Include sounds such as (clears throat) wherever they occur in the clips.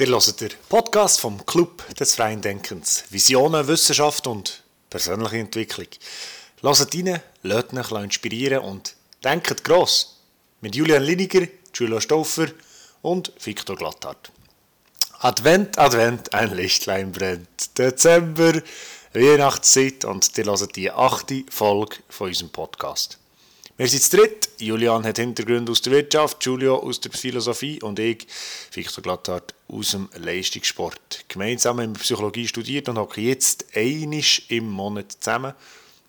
Ihr hört den Podcast vom Club des Freien Denkens. Visionen, Wissenschaft und persönliche Entwicklung. Hört rein, lasst euch inspirieren und denkt gross. Mit Julian Liniger, Julio Stauffer und Viktor Glatthardt. Advent, Advent, ein Lichtlein brennt. Dezember, Weihnachtszeit und ihr hört die achte Folge von unserem Podcast. Wir sind zu dritt. Julian hat Hintergründe aus der Wirtschaft, Julio aus der Philosophie und ich, Victor Glatthardt, aus dem Leistungssport. Gemeinsam haben wir Psychologie studiert und hocken jetzt einisch im Monat zusammen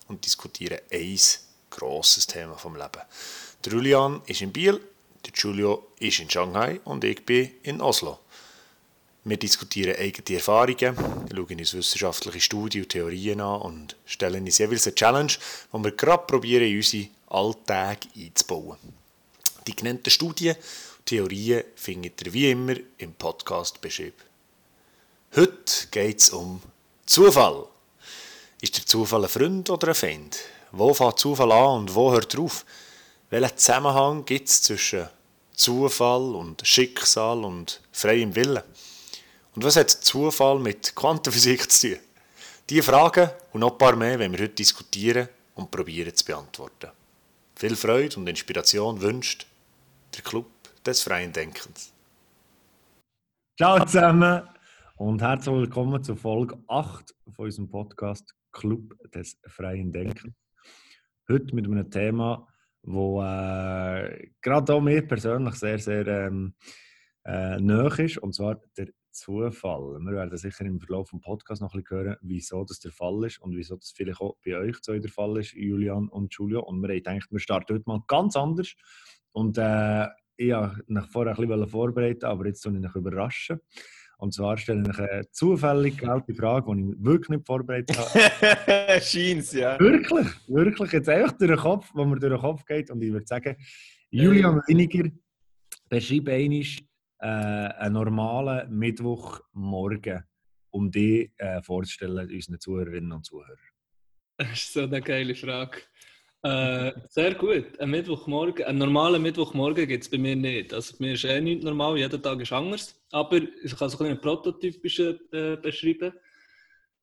und diskutieren ein grosses Thema vom Leben. Der Julian ist in Biel, der Julio ist in Shanghai und ich bin in Oslo. Wir diskutieren eigene Erfahrungen, schauen uns wissenschaftliche Studien und Theorien an und stellen uns jeweils eine Challenge, die wir gerade probieren, unsere Alltag einzubauen. Die genannten Studien und Theorien findet ihr wie immer im Podcast beschrieben. Heute geht es um Zufall. Ist der Zufall ein Freund oder ein Feind? Wo fängt Zufall an und wo hört er auf? Welchen Zusammenhang gibt es zwischen Zufall und Schicksal und freiem Willen? Und was hat Zufall mit Quantenphysik zu tun? Diese Fragen und noch ein paar mehr wenn wir heute diskutieren und probieren zu beantworten. Viel Freude und Inspiration wünscht der Club des freien Denkens. Ciao zusammen und herzlich willkommen zur Folge 8 von unserem Podcast Club des freien Denkens. Heute mit einem Thema, wo äh, gerade auch mir persönlich sehr, sehr ähm, äh, ist, und zwar der Zufall. Wir werden sicher im Verlauf des Podcasts noch ein bisschen hören, wieso das der Fall ist und wieso das vielleicht auch bei euch so der Fall ist, Julian und Julio. Und wir haben gedacht, wir starten heute mal ganz anders. Und äh, ich wollte mich vorher ein bisschen vorbereiten, aber jetzt tue ich mich überraschen. Und zwar stelle ich eine zufällig gewählte Frage, die ich wirklich nicht vorbereitet habe. (laughs) Scheint's, ja. Wirklich, wirklich. Jetzt einfach durch den Kopf, wo mir durch den Kopf geht. Und ich würde sagen, Julian Winiger, beschreib einmal äh, einen normalen Mittwochmorgen, um die äh, vorzustellen, unseren Zuhörerinnen und Zuhörern? Das ist so eine geile Frage. Äh, sehr gut. Ein Mittwochmorgen, einen normalen Mittwochmorgen gibt es bei mir nicht. Also bei mir ist eh nicht normal, jeder Tag ist anders. Aber ich kann so einen prototypischen äh, beschreiben.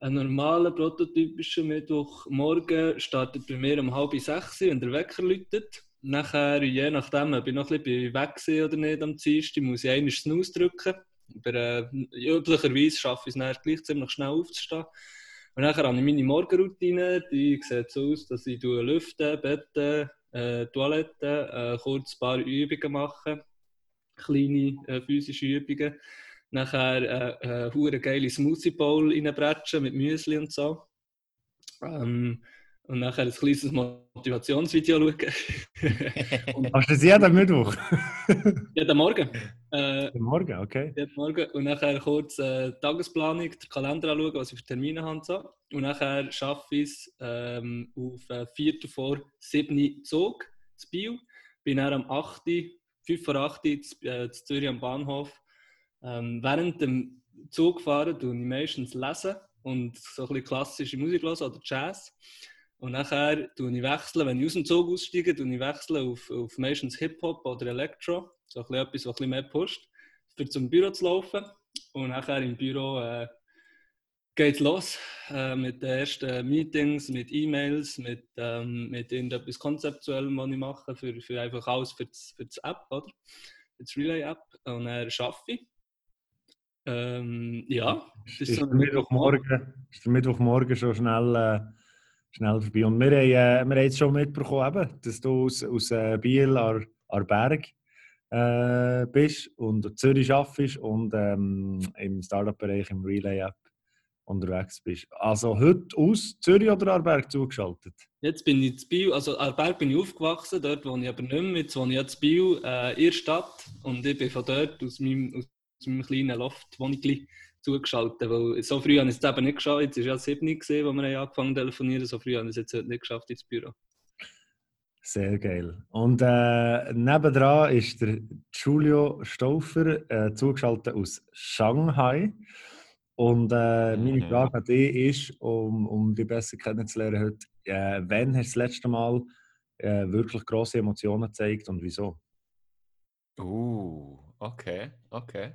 Ein normaler prototypischer Mittwochmorgen startet bei mir um halb sechs, wenn der Wecker läutet. Nachher, je nachdem, ob ich noch ein bisschen weg oder nicht am Dienstag, muss ich einmal Snooze drücken. Aber äh, üblicherweise schaffe ich es dann gleich ziemlich schnell aufzustehen. Und nachher habe ich meine Morgenroutine, die sieht so aus, dass ich lüfte, bette, äh, Toilette, äh, kurz ein paar Übungen mache, kleine äh, physische Übungen. Nachher äh, äh, geile Smoothie Bowl reinbretschen mit Müsli und so. Ähm, und nachher ein kleines Motivationsvideo schauen. (laughs) und Hast du das jeden Mittwoch? (laughs) jeden Morgen. Äh, jeden Morgen, okay. Jeden Morgen. Und nachher kurz äh, Tagesplanung, den Kalender anschauen, was ich für Termine habe. So. Und nachher schaffe ich es ähm, auf äh, 4. vor 7. Zug zu Bio. Bin dann am 8. 5 vor 8. zu, äh, Zürich am Bahnhof. Ähm, während dem Zug fahren tue ich meistens lesen und so ein bisschen klassische Musik hören oder Jazz. Und nachher tue ich wechseln, wenn ich aus dem Zug aussteige, tue ich wechseln auf, auf meistens Hip-Hop oder Electro. So ein etwas, was ein bisschen mehr pusht, für zum Büro zu laufen. Und nachher im Büro äh, geht es los äh, mit den ersten Meetings, mit E-Mails, mit, ähm, mit irgendetwas Konzeptuellem, was ich mache, für, für einfach alles für das, für das App, oder? Für das Relay-App. Und dann arbeite ich. Ähm, ja, das ist, ist, so der Mittwochmorgen, ist der Mittwochmorgen schon schnell... Äh schnell vorbei. Und wir haben, äh, wir haben jetzt schon mitbekommen, eben, dass du aus, aus äh, Biel an, an Berg äh, bist und Zürich arbeitest und ähm, im Startup-Bereich im Relay-App unterwegs bist. Also heute aus Zürich oder Arberg zugeschaltet? Jetzt bin ich in Biel, also Arberg bin ich aufgewachsen, dort wohne ich aber nicht mehr, jetzt wohne ich in Biel, äh, in der Stadt und ich bin von dort aus meinem, aus meinem kleinen Loft, wo ich zugeschaltet. Weil so früh habe ich es eben nicht geschafft. Jetzt war ja 7 gesehen, wo wir angefangen zu telefonieren. So früh habe ich es jetzt nicht geschafft ins Büro. Sehr geil. Und äh, nebendran ist der Julio Stauffer, äh, zugeschaltet aus Shanghai. Und äh, meine mhm. Frage an dich ist, um, um dich besser kennenzulernen heute, äh, wann hast du das letzte Mal äh, wirklich grosse Emotionen gezeigt und wieso? Uh, okay, okay.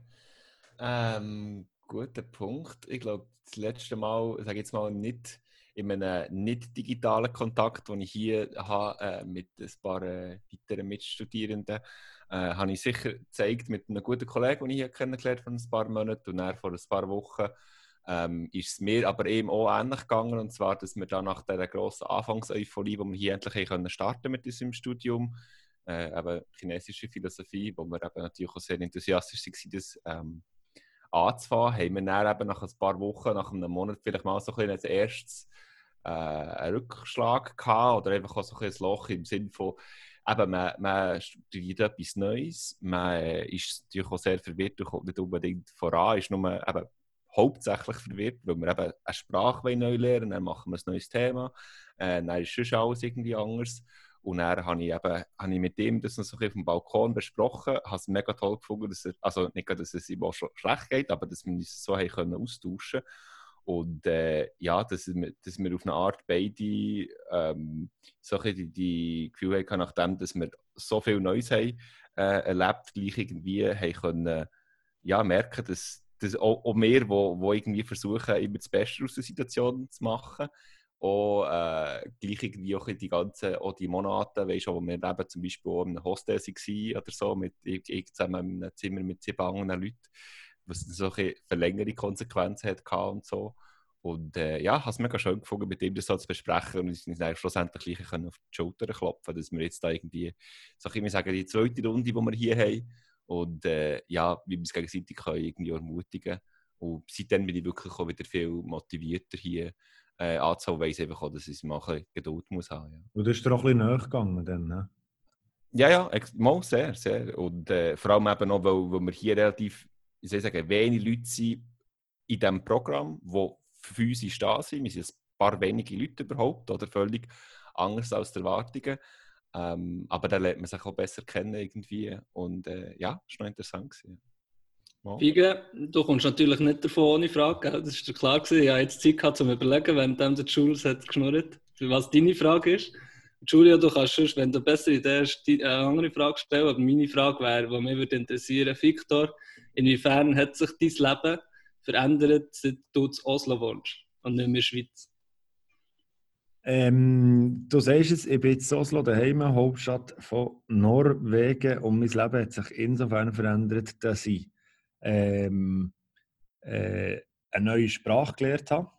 Ähm, guter Punkt. Ich glaube, das letzte Mal, sage jetzt mal, nicht in einem nicht digitalen Kontakt, den ich hier habe äh, mit ein paar äh, weiteren Mitstudierenden, äh, habe ich sicher gezeigt mit einem guten Kollegen, den ich hier kennengelernt habe, vor ein paar Monaten und dann vor ein paar Wochen ähm, ist es mir aber eben auch ähnlich gegangen und zwar, dass wir dann nach dieser grossen Anfangseuphorie, wo wir hier endlich können starten mit unserem Studium, äh, eben chinesische Philosophie, wo wir eben natürlich auch sehr enthusiastisch waren, das ähm, anzufangen, haben wir dann eben nach ein paar Wochen, nach einem Monat vielleicht mal so ein als erstes äh, einen Rückschlag gehabt oder einfach auch so ein, Loch im Sinne von, eben, man, man studiert etwas Neues, man ist natürlich auch sehr verwirrt und kommt nicht unbedingt voran, ist nur eben hauptsächlich verwirrt, weil wir eben eine Sprache neu lernen dann machen wir ein neues Thema, äh, dann ist schon alles irgendwie anders. Und dann habe ich, eben, habe ich mit ihm das noch so auf dem Balkon besprochen, habe es mega toll gefunden, dass er, also nicht, dass es ihm auch schlecht geht, aber dass wir uns so haben können und äh, ja, dass wir, dass wir auf eine Art beide ähm, so die, die Gefühle hatten, nachdem dass wir so viel Neues haben äh, erlebt, gleich irgendwie haben können, ja, merken, dass, dass auch, auch wir, wo, wo irgendwie versuchen, immer das Beste aus der Situation zu machen, auch äh, gleich irgendwie auch die ganzen auch die Monate, weißt wo wir eben zum Beispiel auch in einem Hostel waren oder so, mit, ich, ich zusammen in einem Zimmer mit sieben anderen Leuten, was solche verlängerte Konsequenzen hat und so. Und äh, ja, habe es mega schön gefunden, mit ihm das so zu besprechen und uns schlussendlich gleich auf die Schulter klopfen, dass wir jetzt da irgendwie, so ich sagen, die zweite Runde, die wir hier haben, und äh, ja, wie wir uns gegenseitig können irgendwie ermutigen. Und seitdem bin ich wirklich auch wieder viel motivierter hier äh, anzuholen, weiss einfach auch, dass ich mal ein Geduld muss haben. Ja. Und du bist dir auch ein bisschen näher gegangen dann, ne? Ja, ja, mal sehr, sehr. Und äh, vor allem eben auch, weil, weil wir hier relativ, ich soll sagen, wenig Leute sind in diesem Programm, die physisch da sind. Wir sind ein paar wenige Leute überhaupt, oder völlig anders als die Erwartungen. Ähm, aber da lernt man sich auch besser kennen irgendwie. Und äh, ja, das war noch interessant. Gewesen. Fige, du kommst natürlich nicht davon ohne Frage, das ist dir klar gewesen. Ich habe jetzt Zeit gehabt, um zu überlegen, während der Jules hat geschnurrt, was deine Frage ist. Julia, du kannst sonst, wenn du besser Idee hast, eine andere Frage stellen. Aber meine Frage wäre, die mich würde interessieren, Victor, inwiefern hat sich dein Leben verändert, seit du zu Oslo wohnst und nicht mehr in der Schweiz? Ähm, du sagst es, ich bin jetzt Oslo daheim, Hauptstadt von Norwegen und mein Leben hat sich insofern verändert, dass ich ähm, äh, eine neue Sprache gelernt habe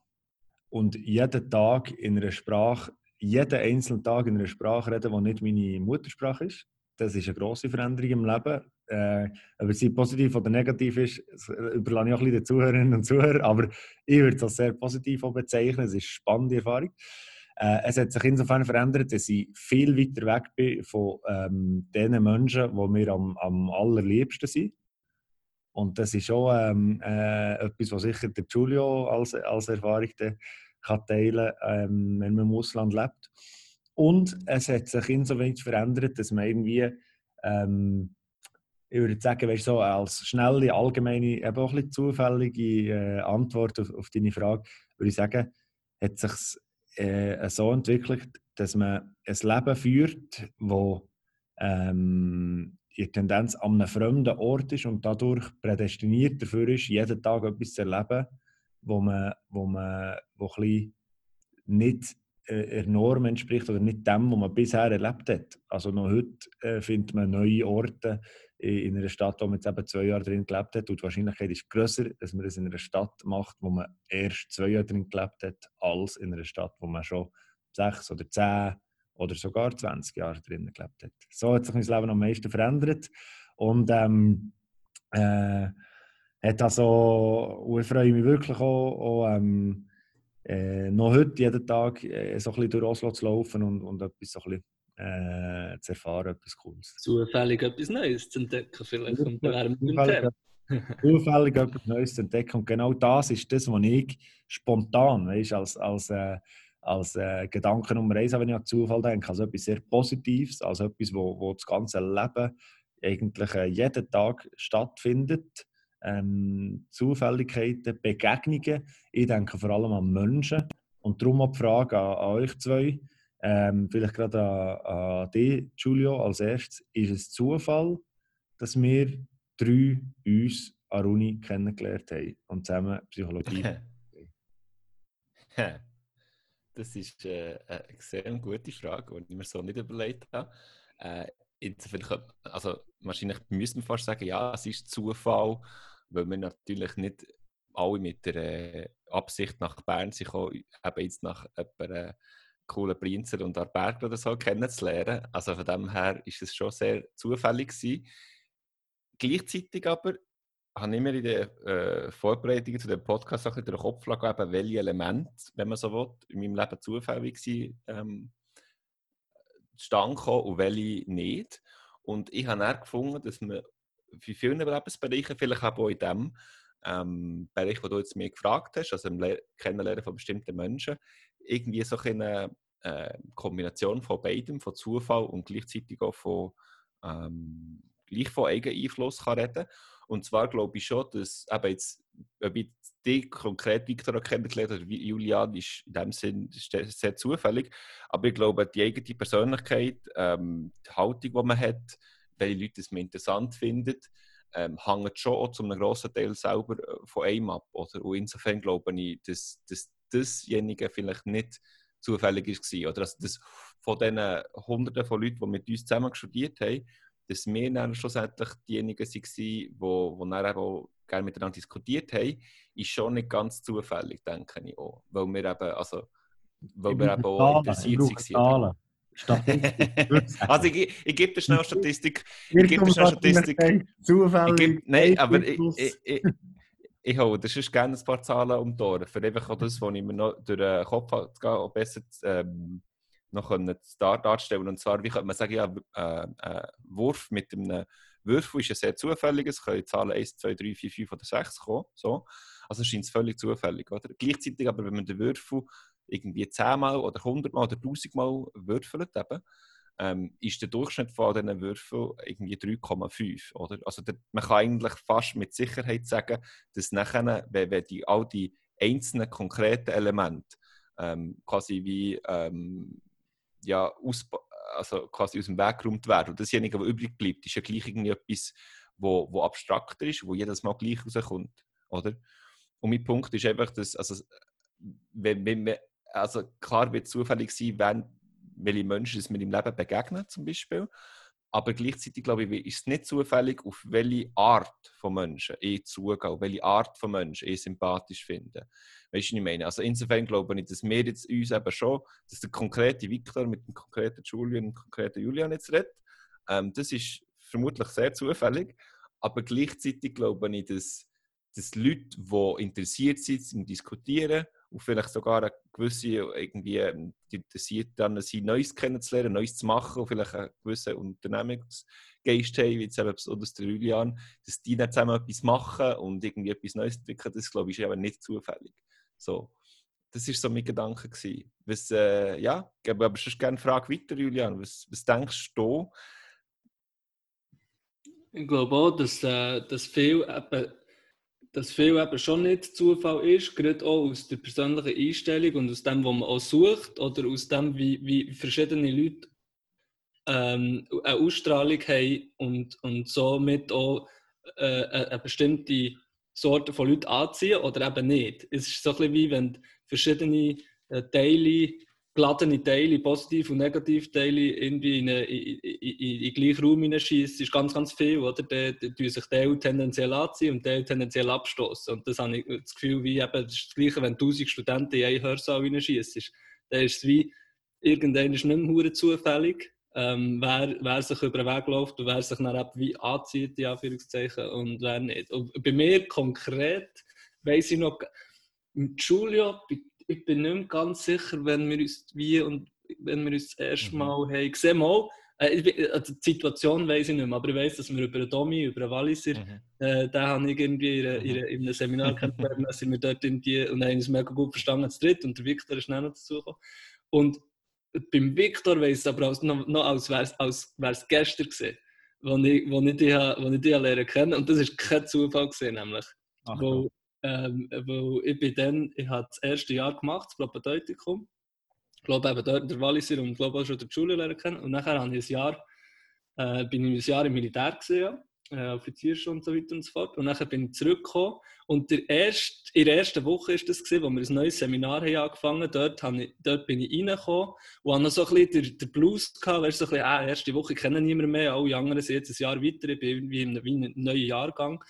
und jeden Tag in einer Sprache, jeden einzelnen Tag in einer Sprache reden, die nicht meine Muttersprache ist. Das ist eine grosse Veränderung im Leben. Äh, ob sie positiv oder negativ ist, überlasse ich auch ein den Zuhörerinnen und Zuhörern, aber ich würde es als sehr positiv bezeichnen. Es ist eine spannende Erfahrung. Äh, es hat sich insofern verändert, dass ich viel weiter weg bin von ähm, den Menschen, die mir am, am allerliebsten sind. Und das ist schon ähm, äh, etwas, was sicher der Giulio als, als Erfahrung kann teilen ähm, wenn man im Ausland lebt. Und es hat sich insoweit verändert, dass man irgendwie, ähm, ich würde sagen, weißt, so als schnelle, allgemeine, eben auch ein bisschen zufällige äh, Antwort auf, auf, deine Frage, würde ich sagen, hat sich äh, so entwickelt, dass man ein Leben führt, wo ähm, in Tendenz an einem fremden Ort ist und dadurch prädestiniert dafür ist, jeden Tag etwas zu erleben, wo man, wo man wo nicht äh, der Norm entspricht oder nicht dem, was man bisher erlebt hat. Also noch heute äh, findet man neue Orte in einer Stadt, wo man jetzt eben zwei Jahre drin gelebt hat und die Wahrscheinlichkeit ist größer, dass man das in einer Stadt macht, wo man erst zwei Jahre drin gelebt hat, als in einer Stadt, wo man schon sechs oder zehn oder sogar 20 Jahre drinnen gelebt hat. So hat sich mein Leben am meisten verändert und ähm, äh, hat also, ich freue mich wirklich auch, auch ähm, äh, noch heute jeden Tag äh, so ein bisschen durch Oslo zu laufen und, und etwas so ein bisschen, äh, zu erfahren, etwas Cooles. Zufällig etwas Neues zu entdecken vielleicht und zufällig, (laughs) zufällig etwas Neues zu entdecken und genau das ist das, was ich spontan, weißt, als, als äh, als äh, Gedanke Nummer eins, wenn ich an Zufall denke, also etwas sehr Positives, also etwas, wo, wo das ganze Leben eigentlich äh, jeden Tag stattfindet. Ähm, Zufälligkeiten, Begegnungen. Ich denke vor allem an Menschen. Und darum auch die Frage an, an euch zwei, ähm, vielleicht gerade an, an dich, Giulio, als erstes. Ist es Zufall, dass wir drei uns an Uni kennengelernt haben und zusammen Psychologie. (laughs) das ist äh, eine sehr gute Frage, die ich mir so nicht überlegt habe. Äh, insofern, also wahrscheinlich müssen wir fast sagen, ja, es ist Zufall, weil wir natürlich nicht alle mit der äh, Absicht nach Bern auch eben jetzt nach einem coolen Prinzer und Arberg oder so kennenzulernen. Also von dem her ist es schon sehr zufällig gewesen. Gleichzeitig aber habe mir in der äh, Vorbereitung zu dem Podcast auch in den Kopf gegeben, welche Elemente, wenn man so will, in meinem Leben zufällig waren, ähm, zustande und welche nicht. Und ich habe dann gefunden, dass man für viele Lebensbereiche, vielleicht auch in dem ähm, Bereich, wo du jetzt mir gefragt hast, also im Le Kennenlernen von bestimmten Menschen, irgendwie so eine äh, Kombination von beidem, von Zufall und gleichzeitig auch von, ähm, gleich von Eigeneinfluss kann reden Und zwar glaube ich schon, dass eben jetzt, ob ich dich konkret Victor kennengelernt oder Julian, ist in dem Sinn sehr zufällig. Aber ich glaube, die eigene Persönlichkeit, ähm, die Haltung, die man hat, welche Leute es man interessant findet, ähm, hängt schon auch zu einem grossen Teil selber äh, von einem ab. Oder? Und insofern glaube ich, dass, dass dasjenige vielleicht nicht zufällig war. Oder dass das von diesen Hunderten von Leuten, die mit uns zusammen studiert haben, dass wir dann schlussendlich diejenigen waren, die, die dann auch gerne miteinander diskutiert haben, ist schon nicht ganz zufällig, denke ich auch. Weil wir eben, also, weil wir eben auch interessiert waren. (laughs) also ich, ich gebe dir schnell Statistik. Ich gebe dir schnell Statistik. Zufällig. Gebe, nein, aber ich, ich, ich, ich hole das ist gerne ein paar Zahlen um die Ohren, für einfach auch das, was ich mir noch durch den Kopf gehe, auch besser ähm, noch können darstellen Und zwar, wie könnte man sagen, ja, äh, äh, Wurf mit einem Würfel ist ja sehr zufällig. Es können Zahlen 1, 2, 3, 4, 5 oder 6 kommen. So. Also scheint es völlig zufällig. Oder? Gleichzeitig aber, wenn man den Würfel irgendwie 10 Mal oder 100 Mal oder 1000 Mal würfelt, eben, ähm, ist der Durchschnitt von diesen Würfeln irgendwie 3,5. Also der, man kann eigentlich fast mit Sicherheit sagen, dass nachher, wenn, wenn die, all die einzelnen konkreten Elemente ähm, quasi wie ähm, ja, aus, also quasi aus dem Weg geräumt werden und dasjenige, was übrig bleibt, ist ja gleich irgendwie etwas, wo, wo abstrakter ist, wo jedes Mal gleich rauskommt. Oder? Und mein Punkt ist einfach, dass also, wenn, wenn, also klar wird es zufällig sein, wenn, welche Menschen es mir im Leben begegnen, zum Beispiel. Aber gleichzeitig glaube ich, ist es nicht zufällig, auf welche Art von Menschen ich zugehe, auf welche Art von Menschen ich sympathisch finde. Weißt du, was ich meine? Also insofern glaube ich, dass wir jetzt uns eben schon, dass der konkrete Victor mit dem konkreten Julian und dem konkreten Julian jetzt redet, ähm, das ist vermutlich sehr zufällig. Aber gleichzeitig glaube ich, dass, dass Leute, die interessiert sind im Diskutieren, und vielleicht sogar eine gewisse irgendwie ähm, interessiert dann, sie Neues kennenzulernen, Neues zu machen und vielleicht einen gewissen Unternehmensgeist haben, wie jetzt eben besonders der Julian, dass die dann zusammen etwas machen und irgendwie etwas Neues entwickeln, das glaube ich ist eben nicht zufällig. So. Das war so mein Gedanke. Gewesen. Was, äh, ja, gebe aber sonst gerne Frage weiter, Julian. Was, was denkst du? Ich glaube auch, dass, äh, dass viel eben dass viel eben schon nicht Zufall ist, gerade auch aus der persönlichen Einstellung und aus dem, was man auch sucht oder aus dem, wie, wie verschiedene Leute ähm, eine Ausstrahlung haben und, und somit auch äh, eine bestimmte Sorte von Leuten anziehen oder eben nicht. Es ist so ein bisschen wie wenn verschiedene äh, Teile geladene Teile, positiv und negativ Teile, irgendwie in, eine, in, in, in, gleichen Raum hineinschießt, ist ganz, ganz viel, oder? Da tun sich Teile tendenziell anziehen und Teile tendenziell abstoßen. Und das habe ich das Gefühl, wie eben, das ist das Gleiche, wenn 1000 Studenten in einen Hörsaal hineinschießt. Dann ist es wie, irgendwann ist nicht mehr zufällig, ähm, wer, wer sich über den Weg läuft und wer sich dann eben wie anzieht, in Anführungszeichen, und wer nicht. Und bei mir konkret, weiss ich noch, mit Julio, bei ich bin nicht ganz sicher, wenn wir uns wie und wenn wir uns das erste mhm. Mal mhm. haben gesehen mal, äh, also die Situation weiß ich nicht mehr, aber ich weiß, dass wir über Domi, über den Walliser, mhm. äh, den habe ich irgendwie in, in, in einem Seminar kennengelernt, (laughs) sind wir dort irgendwie und haben uns mega gut verstanden zu dritt und der Viktor ist noch dazu gekommen. Und beim Viktor weiß ich aber noch, noch als wäre es gestern gesehen, wo ich, wo ich die, wo ich die lernen kennen und das ist kein Zufall gesehen nämlich. Ach, wo, ähm, weil ich bin dann, ich habe das erste Jahr gemacht, das Propedeutikum. Ich glaube eben dort der Walliser und glaube auch schon der Schule lernen kennen. Und nachher habe ich ein Jahr, äh, bin ich ein Jahr im Militär gesehen. äh, Offizierschule und so weiter und so fort. Und dann bin ich zurückgekommen und der erste, in der ersten Woche war das, gewesen, wo wir ein neues Seminar haben angefangen dort, ich, dort bin ich reingekommen und hatte noch so ein bisschen den, den Blues gehabt, weißt, so ein bisschen, äh, erste Woche kenne niemand mehr, alle anderen sind jetzt ein Jahr weiter, ich bin irgendwie in einem neuen Jahrgang.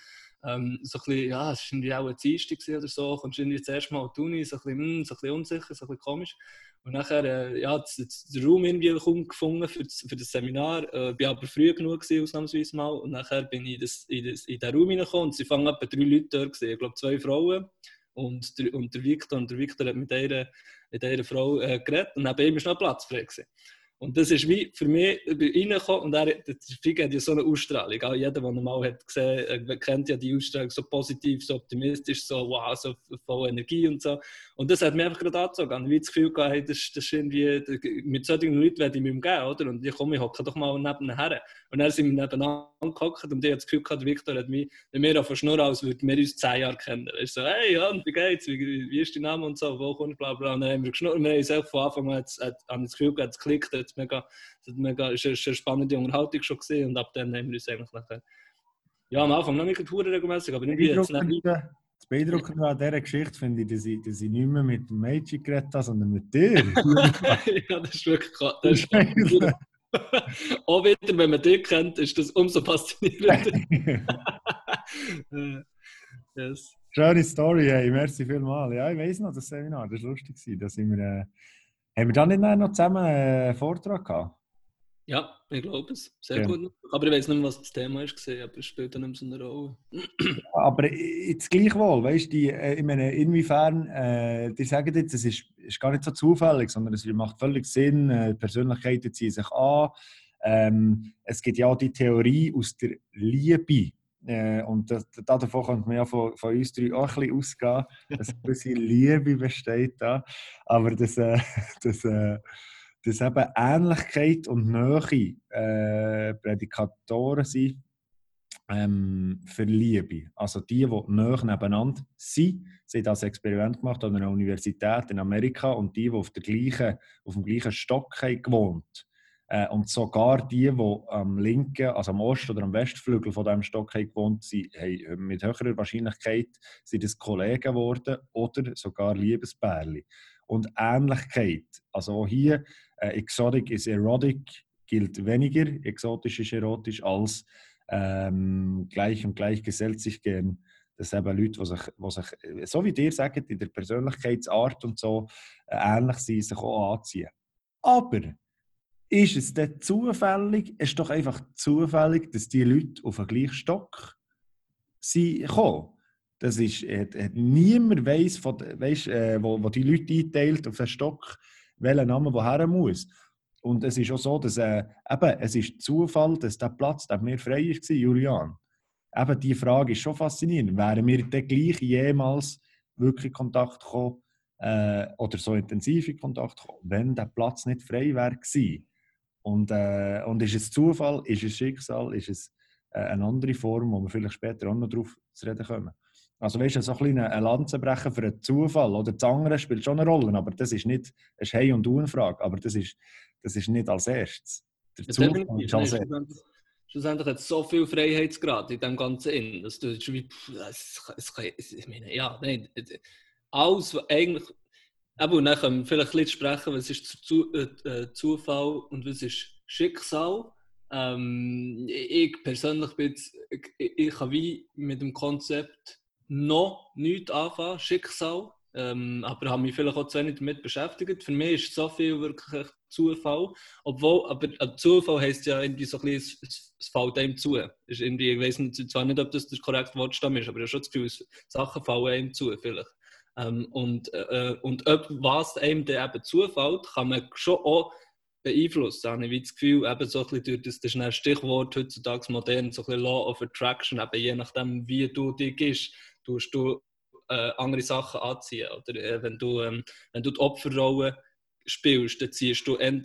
Ähm, so ein bisschen, ja, es war irgendwie auch ein Dienstag oder so, kommst du irgendwie das erste Mal auf die Uni, so ein bisschen, mh, hm, so ein bisschen unsicher, so ein bisschen komisch. Und nachher, äh, ja, den Raum irgendwie gefunden für das, für das Seminar. Äh, bin aber früh genug gewesen, ausnahmsweise mal. Und nachher bin ich in, das, in, das, in den Raum hineingekommen und sie fangen etwa drei Leute dort gesehen. Ich glaube, zwei Frauen und und der Victor. Und der Victor hat mit einer, mit Frau äh, geredet und neben ihm ist noch Platz frei gewesen. Und das ist wie für mich reingekommen und er, der Fick hat ja so eine Ausstrahlung. Auch jeder, der mal hat gesehen hat, kennt ja die Ausstrahlung so positiv, so optimistisch, so wow, so voll Energie und so. Und das hat mir einfach gerade angezogen. Wie das Gefühl gehabt, hey, das, das ist irgendwie, mit solchen Leuten werde ich mich umgehen, oder? Und ich komme, ich hocke doch mal neben her. Und dann sind wir nebeneinander gehockt und ich habe das Gefühl gehabt, Victor hat mich mir auf Schnur aus, würden wir uns zehn Jahre kennen. Er ist so, hey, ja, wie geht's? Wie, wie ist dein Name und so, wo kommt bla bla. Und dann haben wir geschnurrt wir haben uns von Anfang an hat, hat, das Gefühl gehabt, es klickt, es mega, es hat mega, ist eine, spannende Unterhaltung schon gesehen und ab dann haben wir uns eigentlich nachher, ja, am Anfang noch nicht regelmäßig, aber irgendwie jetzt nicht. Das Beeindruckende an dieser Geschichte finde ich, dass ich, dass ich nicht mehr mit dem Mädchen geredet habe, sondern mit dir. (laughs) ja, das ist wirklich. Das ist (laughs) Auch wieder, wenn man dich kennt, ist das umso faszinierender. (laughs) yes. Schöne Story, hey, merci vielmals. Ja, ich weiß noch, das Seminar, das war lustig. Da sind wir, äh, haben wir da nicht noch zusammen einen Vortrag gehabt? Ja, ich glaube es. Sehr ja. gut. Aber ich weiß nicht mehr, was das Thema ist, gesehen, aber es spielt dann nicht so eine Rolle. (clears throat) aber jetzt gleichwohl, weißt du, äh, ich meine, inwiefern, äh, die sagen jetzt, es ist, ist gar nicht so zufällig, sondern es macht völlig Sinn, äh, Persönlichkeiten ziehen sich an. Ähm, es gibt ja auch die Theorie aus der Liebe. Äh, und das, davon könnte man ja von, von uns drei auch ein bisschen ausgehen, dass (laughs) ein bisschen Liebe besteht da. Aber das, äh, (laughs) das äh, dass eben Ähnlichkeit und Nähe äh, Prädikatoren sind ähm, für Liebe. Also die, die näher nebeneinander sind, sie haben das Experiment gemacht an einer Universität in Amerika und die, die auf, der gleichen, auf dem gleichen Stock haben gewohnt äh, und sogar die, die am linken, also am Ost- oder am Westflügel von diesem Stock gewohnt sind, haben mit höherer Wahrscheinlichkeit sind es Kollegen geworden oder sogar Liebespärchen. Und Ähnlichkeit, also auch hier äh, Exotic is erotic gilt weniger, exotisch ist erotisch, als ähm, gleich und gleich gesellt sich gern. Das sind eben Leute, die sich, die sich, so wie dir sagt, in der Persönlichkeitsart und so äh, ähnlich sind, sich auch anziehen. Aber ist es denn zufällig, es ist doch einfach zufällig, dass die Leute auf den gleichen Stock sind gekommen. Das ist, hat, hat niemand weiss, von, weiss äh, wo, wo die Leute einteilt auf den Stock, welcher Name woher muss. Und es ist auch so, dass äh, eben, es ist Zufall, dass der Platz, der mir frei war, Julian. Eben die Frage ist schon faszinierend. Wären wir dann gleich jemals wirklich in Kontakt gekommen äh, oder so intensiv in Kontakt gekommen, wenn der Platz nicht frei wäre gewesen? Und, äh, und ist es Zufall, ist es Schicksal, ist es äh, eine andere Form, wo wir vielleicht später auch noch drauf zu reden kommen? Also weißt du, so ein eine Lanze brechen für einen Zufall oder das andere spielt schon eine Rolle, aber das ist nicht, es ist Hey- und Du-Frage, aber das ist, das ist nicht als erstes. Der Zufall ist als erstes. Schlussendlich hat es so viel Freiheitsgrad in dem ganzen Innen, dass du wie, es, es, es, ich meine, ja, nein, alles, was eigentlich, aber dann können wir vielleicht ein bisschen sprechen, was ist zu, äh, äh, Zufall und was ist Schicksal. Ähm, ich persönlich bin jetzt, ich, ich kann wie mit dem Konzept noch nichts anfangen, Schicksal. Ähm, aber habe mich vielleicht auch zu wenig damit beschäftigt. Für mich ist so viel wirklich Zufall. Obwohl, aber äh, Zufall heisst ja irgendwie so ein bisschen, es, es fällt einem zu. Ist irgendwie, ich weiß nicht, zwar nicht, ob das der korrekte Wortstamm ist, aber ich habe schon das Gefühl, Sachen fallen einem zu, vielleicht. Ähm, und, äh, und ob, was einem dann eben zufällt, kann man schon auch beeinflussen. Habe ich wie das Gefühl, eben so ein durch das, das ist ein Stichwort heutzutage modern, so ein Law of Attraction, eben je nachdem, wie du dich gehst, tust du äh, andere Sachen anziehen. Oder äh, wenn, du, ähm, wenn du die Opferrolle spielst, dann ziehst du eher,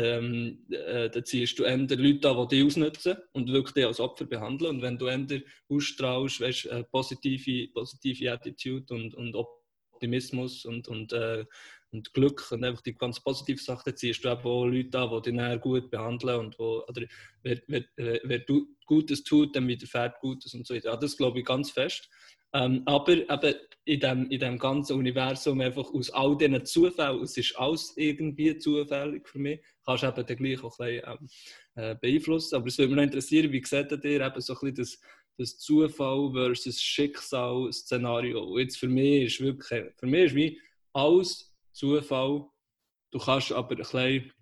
ähm, äh, dann ziehst du eher Leute an, die dich ausnutzen und wirklich dich als Opfer behandeln. Und wenn du eher ausstrahlst, weißt, äh, positive, positive Attitude und, und Optimismus und, und äh, und Glück und einfach die ganz positiven Sachen ziehst du auch Leute an, die dich dann gut behandeln und wo, oder wer, wer, wer du Gutes tut, dann widerfährt Gutes und so weiter. Ja, das glaube ich ganz fest. Ähm, aber eben in dem, in dem ganzen Universum einfach aus all diesen Zufällen, es ist alles irgendwie zufällig für mich, kannst du eben dann gleich auch ein bisschen, ähm, äh, beeinflussen. Aber es würde mich noch interessieren, wie seht ihr eben so ein bisschen das, das Zufall versus Schicksal-Szenario? Jetzt für mich ist wirklich, für mich ist wie alles Zufall. Du kannst aber ein bisschen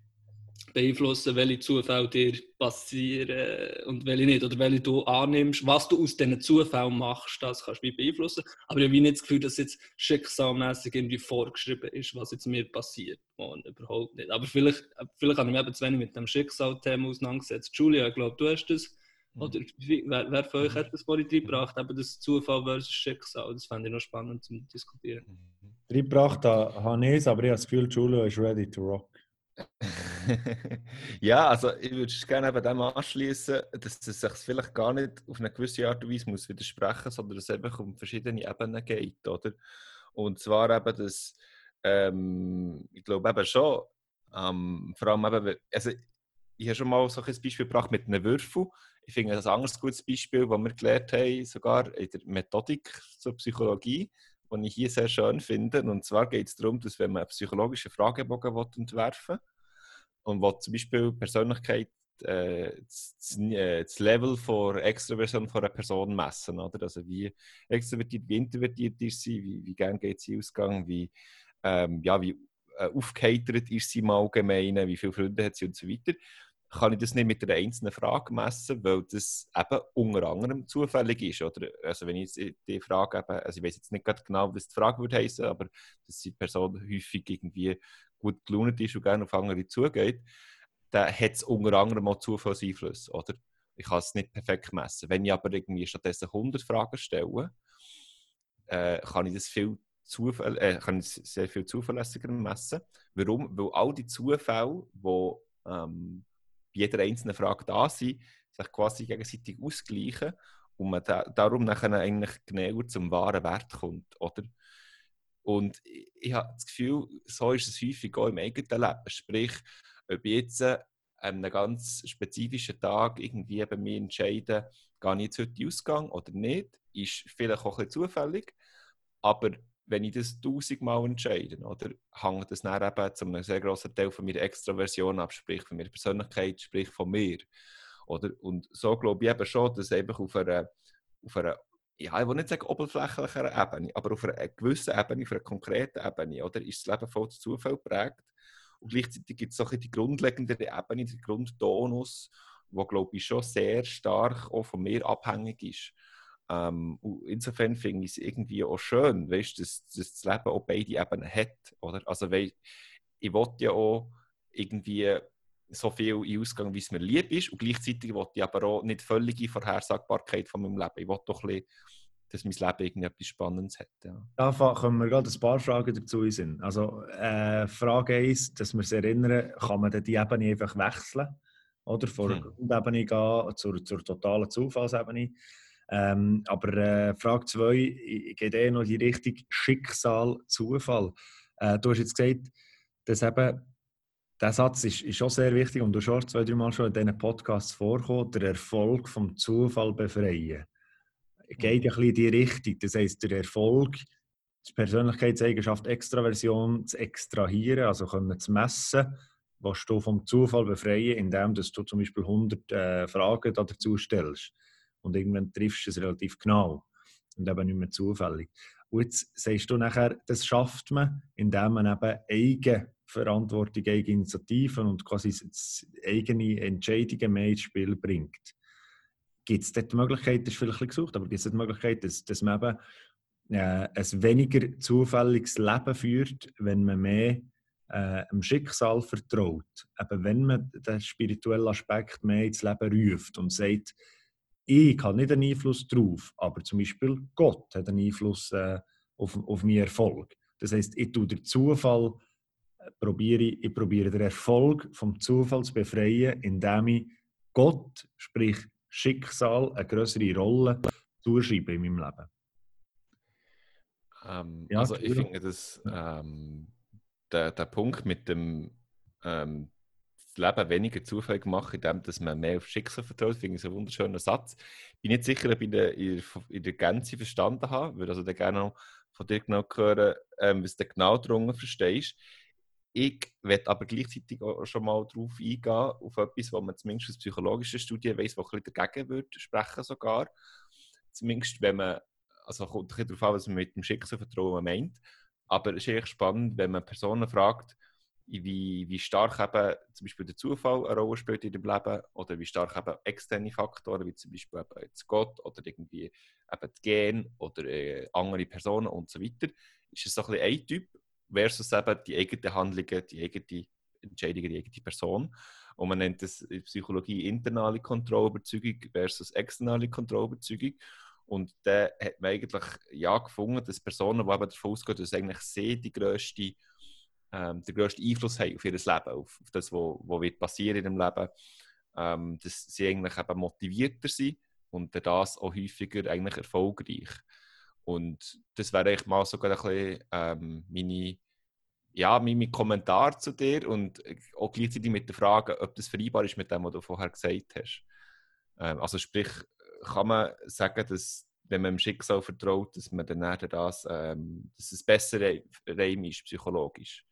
beeinflussen, welche Zufälle dir passieren und welche nicht. Oder welche du annimmst. Was du aus diesen Zufällen machst, das kannst du wie beeinflussen. Aber ich habe nicht das Gefühl, dass jetzt schicksalmäßig irgendwie vorgeschrieben ist, was jetzt mir passiert. Und überhaupt nicht. Aber vielleicht, vielleicht habe ich mich eben zu wenig mit dem Schicksalthema auseinandergesetzt. Julia, ich glaube, du hast das. Mhm. Oder wer, wer von euch hat das vorhin reingebracht? Eben das Zufall versus Schicksal. Das fände ich noch spannend zu diskutieren. Reingebracht habe ich es, aber ich habe das Gefühl, Julia ist ready to rock. (laughs) (laughs) ja, also ich würde gerne bei dem anschließen, dass es sich vielleicht gar nicht auf eine gewisse Art und Weise muss widersprechen, sondern dass es einfach um verschiedene Ebenen geht, oder? Und zwar eben, dass ähm, ich glaube eben schon, ähm, vor allem eben, also ich habe schon mal so ein Beispiel gebracht mit einem Würfel. Ich finde das ein anderes gutes Beispiel, das wir gelernt haben, sogar in der Methodik zur Psychologie was ich hier sehr schön finde. Und zwar geht es darum, dass wenn man einen psychologischen Fragebogen entwerfen will und will zum Beispiel Persönlichkeit äh, das, äh, das, Level von Extroversion von einer Person messen. Oder? Also wie extrovertiert, wie introvertiert ist sie, wie, wie gern geht sie ausgegangen, wie, ähm, ja, wie äh, aufgeheitert ist sie im Allgemeinen, wie viele Freunde hat sie und so weiter kann ich das nicht mit einer einzelnen Frage messen, weil das eben unter anderem zufällig ist. Oder? Also wenn ich die Frage eben, also ich weiß jetzt nicht genau, was die Frage würde heißen, aber dass die Person häufig irgendwie gut gelaunt ist und gerne auf andere zugeht, dann hat es unter anderem auch Zufallseinfluss, oder? Ich kann es nicht perfekt messen. Wenn ich aber irgendwie stattdessen 100 Fragen stelle, äh, kann ich das viel Zufall, äh, kann ich sehr viel zuverlässiger messen. Warum? Weil all die Zufälle, die jeder einzelnen Frage da sind, sich quasi gegenseitig ausgleichen und man da, darum nachher eigentlich genauer zum wahren Wert kommt, oder? Und ich, ich habe das Gefühl, so ist es häufig auch im eigenen Leben. Sprich, ob ich jetzt an einem ganz spezifischen Tag irgendwie bei mir entscheide, gehe ich jetzt heute Ausgang oder nicht, ist vielleicht auch ein bisschen zufällig, aber wenn ich das tausendmal entscheide, oder, hängt das dann eben zu einem sehr grossen Teil von meiner Extraversion ab, sprich von meiner Persönlichkeit, sprich von mir. Oder? Und so glaube ich eben schon, dass einfach auf einer, auf einer ja, ich will nicht sagen oberflächlicher Ebene, aber auf einer gewissen Ebene, auf einer konkreten Ebene, oder, ist das Leben voll Zufall geprägt. Und gleichzeitig gibt es auch die grundlegende Ebene, den Grundtonus, wo glaube ich schon sehr stark auch von mir abhängig ist. Ähm, insofern finde ich es irgendwie auch schön, weißt, dass, dass das Leben auch beide Ebenen hat. Oder? Also, weil ich wollte ja auch irgendwie so viel in Ausgang, wie es mir lieb ist. Und gleichzeitig wollte ich aber auch nicht völlige Vorhersagbarkeit von meinem Leben. Ich wollte doch ein bisschen, dass mein Leben irgendwie etwas Spannendes hat. Ja. Da kommen wir gerade ein paar Fragen dazu in Also äh, Frage 1, dass wir uns erinnern, kann man die Ebene einfach wechseln? Oder von hm. der Grundebene gehen zur, zur totalen Zufallsebene? Ähm, aber äh, Frage 2 geht eh noch in die Richtung Schicksal, Zufall. Äh, du hast jetzt gesagt, dass eben der Satz ist, ist auch sehr wichtig und du hast zwei, drei Mal schon in diesen Podcasts vorgekommen, der Erfolg vom Zufall befreien. Geht ja ein bisschen in die Richtung. Das heisst, der Erfolg, die Persönlichkeitseigenschaft Extraversion zu extrahieren, also können zu messen, was du vom Zufall befreien, indem du zum Beispiel 100 äh, Fragen dazu stellst und irgendwann triffst du es relativ genau und eben nicht mehr zufällig. Und jetzt sagst du nachher, das schafft man, indem man eben eigene Verantwortung, eigene Initiativen und quasi eigene Entscheidungen mehr ins Spiel bringt. Gibt es dort die Möglichkeit, das ist vielleicht gesucht, aber gibt es die Möglichkeit, dass, dass man eben äh, ein weniger zufälliges Leben führt, wenn man mehr äh, dem Schicksal vertraut. Eben wenn man den spirituellen Aspekt mehr ins Leben ruft und sagt, ich habe nicht einen Einfluss drauf, aber zum Beispiel Gott hat einen Einfluss äh, auf, auf meinen Erfolg. Das heißt, ich tue den Zufall, äh, probiere, ich probiere den Erfolg vom Zufall zu befreien, indem ich Gott, sprich Schicksal, eine größere Rolle zuschreibe in meinem Leben. Ähm, ja, also ich finde das ähm, der, der Punkt mit dem ähm, Leben weniger zufällig machen, indem man mehr auf Schicksal vertraut, finde ich einen wunderschönen Satz. Bin nicht sicher, ob ich ihn in, der Gänze verstanden habe. Würde also gerne von dir genau hören, ähm, was du genau darunter verstehst. Ich werde aber gleichzeitig auch schon mal darauf eingehen, auf etwas, was man zumindest aus psychologischen Studien weiß, was ein dagegen würde sprechen sogar. Zumindest wenn man, also kommt ein bisschen darauf an, was man mit dem Schicksalvertrauen meint. Aber es ist echt spannend, wenn man Personen fragt, wie, wie stark eben zum Beispiel der Zufall eine Rolle spielt in dem Leben oder wie stark eben externe Faktoren, wie zum Beispiel eben jetzt Gott oder irgendwie eben die Gen oder äh, andere Personen und so weiter, ist es so ein ein Typ versus eben die eigenen Handlungen, die eigene Entscheidungen, die eigene Person. Und man nennt das in Psychologie internale Kontrollüberzeugung versus externe Kontrollüberzeugung. Und da hat man eigentlich ja gefunden, dass Personen, die eben davon ausgehen, dass eigentlich sie die grösste ähm, den grössten Einfluss haben auf ihr Leben, auf, auf das, was wird passieren in dem Leben, ähm, dass sie eigentlich eben motivierter sind und das auch häufiger eigentlich erfolgreich. Und das wäre eigentlich mal sogar ein bisschen ähm, meine, ja, mein Kommentar zu dir und auch gleichzeitig mit der Frage, ob das vereinbar ist mit dem, was du vorher gesagt hast. Ähm, also sprich, kann man sagen, dass wenn man dem Schicksal vertraut, dass man dann das, ähm, dass es besser Reim ist, psychologisch.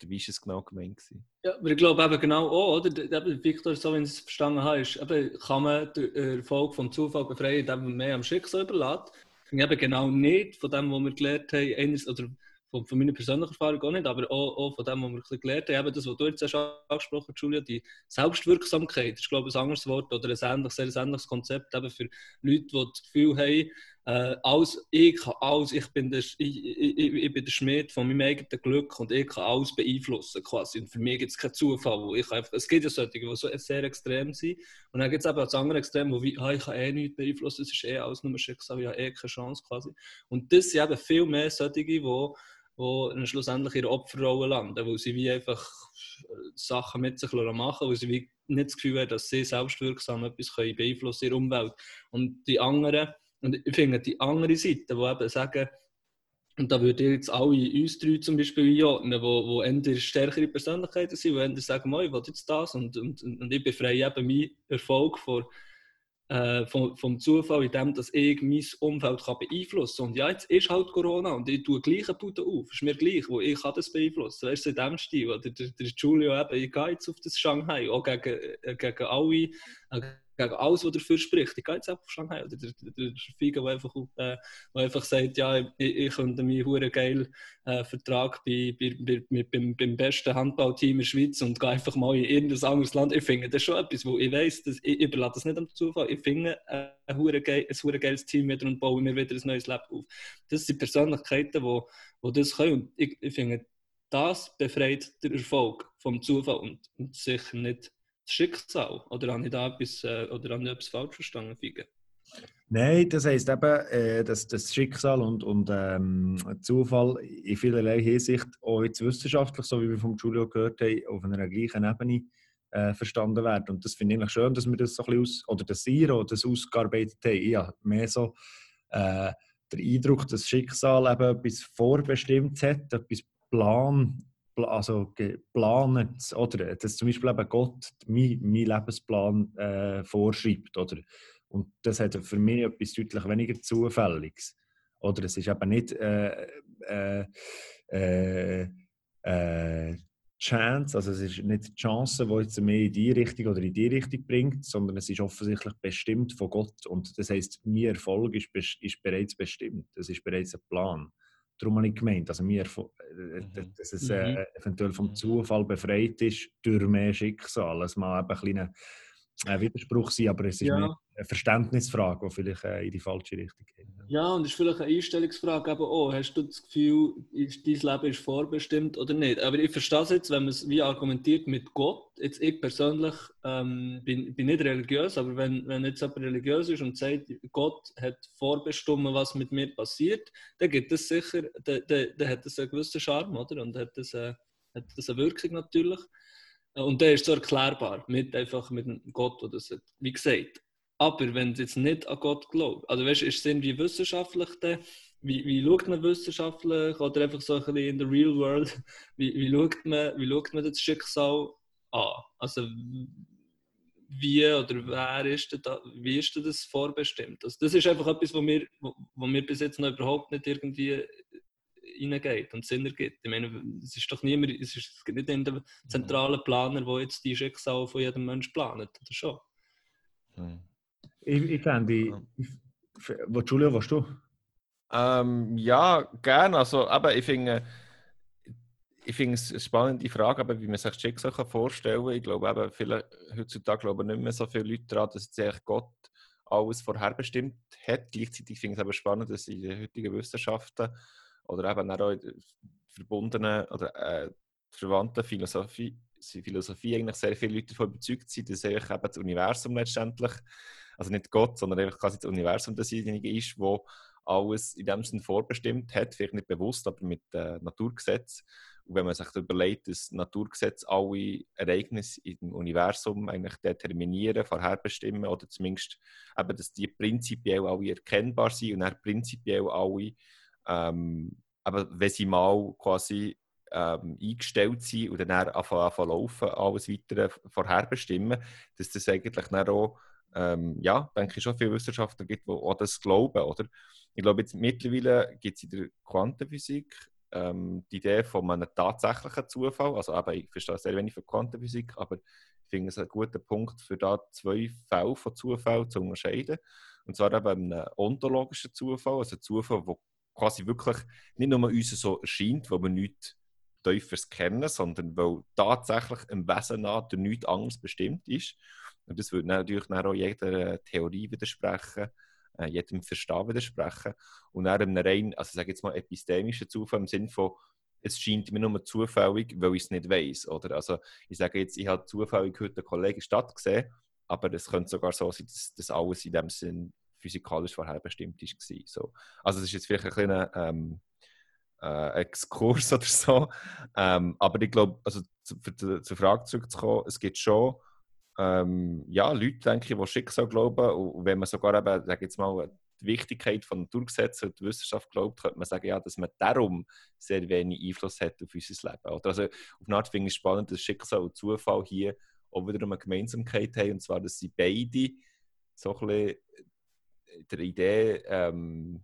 Wie war es genau gemeint? Gewesen? Ja, aber ich glaube eben genau auch, oder? Victor, so wie ich es verstanden habe, ist, eben, kann man den Erfolg vom Zufall befreien, indem man mehr am Schicksal überlässt. Ich eben genau nicht von dem, was wir gelernt haben, eines, oder von, von meiner persönlichen Erfahrung auch nicht, aber auch, auch von dem, was wir gelernt haben, eben das, was du jetzt hast angesprochen hast, Julia, die Selbstwirksamkeit, ist glaube ich ein anderes Wort oder ein ähnliches, sehr ähnliches Konzept eben für Leute, die das Gefühl haben, äh, alles, ich kann alles, ich bin, der, ich, ich, ich, bin der Schmied von meinem eigenen Glück und ich kann alles beeinflussen quasi. Und für mich gibt es keinen Zufall. Ich einfach, es gibt ja solche, die so sehr extrem sind. Und dann gibt es eben das andere Extrem, wo wie, ah, ich kann eh nichts beeinflussen, das ist eh alles nur Schicksal, ich habe eh keine Chance quasi. Und das sind eben viel mehr solche, die die schlussendlich der Opferrolle landen, weil sie wie einfach Sachen mit sich machen, weil sie wie nicht das Gefühl haben, dass sie selbstwirksam etwas beeinflussen in ihrer Umwelt. Und die anderen, und ich finde die andere Seite, die eben sagen, und da würde ich jetzt alle uns drei zum Beispiel einordnen, wo, wo entweder stärkere Persönlichkeiten sind, die entweder sagen, ich will jetzt das und, und, und ich befreie eben meinen Erfolg vor, äh, vom, vom Zufall, in dem, dass ich mein Umfeld kann beeinflussen kann. Und ja, jetzt ist halt Corona und ich tue gleich einen Bude auf. Ist mir gleich, wo ich kann das beeinflussen. Weißt du, in dem Stil. Oder der, der Julio eben, ich gehe jetzt auf das Shanghai, auch gegen, äh, gegen alle, äh, gegen alles, was dafür spricht. Ich gehe jetzt einfach auf Shanghai. Oder der, der, der Figo, der einfach, äh, einfach sagt, ja, ich, ich könnte mir einen geil äh, Vertrag bei, bei, bei, mit, beim, beim besten Handballteam in der Schweiz und gehe einfach mal in irgendein anderes Land. Ich finde das schon etwas, wo ich weiss, dass ich überlasse das nicht am Zufall. Ich finde äh, ein, ein geiles Team wieder und baue mir wieder ein neues Leben auf. Das sind Persönlichkeiten, die wo, wo das können. Und ich, ich finde, das befreit den Erfolg vom Zufall und, und sicher nicht das Schicksal? Oder habe ich da etwas, äh, oder habe ich etwas falsch verstanden, Fige? Nein, das heisst eben, äh, dass das Schicksal und, und ähm, Zufall in vielerlei Hinsicht auch jetzt wissenschaftlich, so wie wir vom Giulio gehört haben, auf einer gleichen Ebene äh, verstanden werden. Und das finde ich schön, dass wir das so ein bisschen aus, oder dass ihr das ausgearbeitet haben. Ich habe mehr so äh, den Eindruck, dass Schicksal eben etwas vorbestimmt hat, etwas Plan also geplant, oder dass zum Beispiel eben Gott meinen mein Lebensplan äh, vorschreibt, oder? Und das hat für mich etwas deutlich weniger Zufälliges. Oder es ist eben nicht äh, äh, äh, äh, Chance, also es ist nicht die Chance, die jetzt mehr in die Richtung oder in die Richtung bringt, sondern es ist offensichtlich bestimmt von Gott. Und das heißt, mein Erfolg ist, ist bereits bestimmt. Das ist bereits ein Plan. Darum habe ich gemeint, also mir, äh, mhm. dass es äh, mhm. eventuell vom. Zufall befreit ist durch mehr Schicksal. Es mag eben ein kleiner Widerspruch sein, aber es ist ja. eine Verständnisfrage, die vielleicht äh, in die falsche Richtung geht. Ja, und es ist vielleicht eine Einstellungsfrage eben auch. Hast du das Gefühl, ist, dein Leben ist vorbestimmt oder nicht? Aber ich verstehe es jetzt, wenn man es wie argumentiert mit Gott. Jetzt ich persönlich ähm, bin, bin nicht religiös, aber wenn, wenn jetzt jemand religiös ist und sagt, Gott hat vorbestimmt, was mit mir passiert, dann gibt es sicher, dann, dann, dann hat das einen gewissen Charme, oder? Und hat das, äh, hat das eine Wirkung natürlich. Und der ist so erklärbar, mit einfach mit Gott, der das hat. Wie gesagt, aber wenn du jetzt nicht an Gott glaubst, also weißt, ist es irgendwie wissenschaftlich, dann, wie, wie schaut man wissenschaftlich oder einfach so ein bisschen in der Real World, (laughs) wie, wie, schaut man, wie schaut man das Schicksal an? Also wie oder wer ist da, wie ist das vorbestimmt? Also das ist einfach etwas, mir, wo, wo mir bis jetzt noch überhaupt nicht irgendwie reingeht und Sinn ergibt. Ich meine, es ist doch niemand, es, ist, es gibt nicht einen zentralen Planer, der jetzt die Schicksal von jedem Menschen plant, oder schon? Hm. Ich, ich fände, ja. Julia, was du? Ähm, ja, gerne. Also, aber ich finde, ich finde es eine spannende Frage, aber wie man sich Schicksal vorstellen kann. Ich glaube, eben, viele, heutzutage glauben nicht mehr so viele Leute daran, dass jetzt eigentlich Gott alles vorherbestimmt hat. Gleichzeitig finde ich es aber spannend, dass in den heutigen Wissenschaften oder eben auch verbundenen oder äh, verwandten Philosophie, Philosophie eigentlich sehr viele Leute davon überzeugt sind, dass eigentlich eben das Universum letztendlich, also nicht Gott, sondern einfach quasi das Universum dasjenige ist, wo alles in dem Sinne vorbestimmt hat, vielleicht nicht bewusst, aber mit äh, Naturgesetz. Und wenn man sich überlegt, dass Naturgesetze alle Ereignisse im Universum eigentlich determinieren, vorherbestimmen oder zumindest eben, dass die prinzipiell alle erkennbar sind und dann prinzipiell alle, ähm, aber wenn sie mal quasi ähm, eingestellt sind und dann anfangen, anfangen laufen, alles weitere vorherbestimmen, dass das eigentlich dann auch ähm, ja, denke ich, schon viele Wissenschaftler gibt, die auch das glauben, oder? Ich glaube, jetzt mittlerweile gibt es in der Quantenphysik ähm, die Idee von einem tatsächlichen Zufall. Also, aber ich verstehe sehr wenig von Quantenphysik, aber ich finde es ein guter Punkt, für da zwei Fälle von Zufall zu unterscheiden. Und zwar eben einen ontologischen Zufall, also Zufall, der quasi wirklich nicht nur uns so erscheint, wo wir nichts Tieferes kennen, sondern weil tatsächlich im Wesen nach nichts anderes bestimmt ist. Und das würde natürlich auch jeder Theorie widersprechen, äh, jedem Verstehen widersprechen. Und dann einem rein, also sage jetzt mal epistemischen Zufall im Sinne von, es scheint mir nur zufällig, weil ich es nicht weiß. Oder? Also ich sage jetzt, ich habe zufällig heute einen Kollegen Stadt gesehen, aber es könnte sogar so sein, dass das alles in dem Sinn physikalisch vorherbestimmt ist. So. Also es ist jetzt vielleicht ein kleiner ähm, äh, Exkurs (laughs) oder so. Ähm, aber ich glaube, also zu, zur Frage zurückzukommen, es gibt schon ähm, ja, Leute, denke ich, die Schicksal glauben. Und wenn man sogar eben, sage jetzt mal, die Wichtigkeit von Naturgesetzen und der Wissenschaft glaubt, könnte man sagen, ja, dass man darum sehr wenig Einfluss hat auf unser Leben. Oder also auf eine Art finde ich spannend, dass Schicksal und Zufall hier auch wieder eine Gemeinsamkeit haben, und zwar, dass sie beide so ein bisschen der Idee ähm,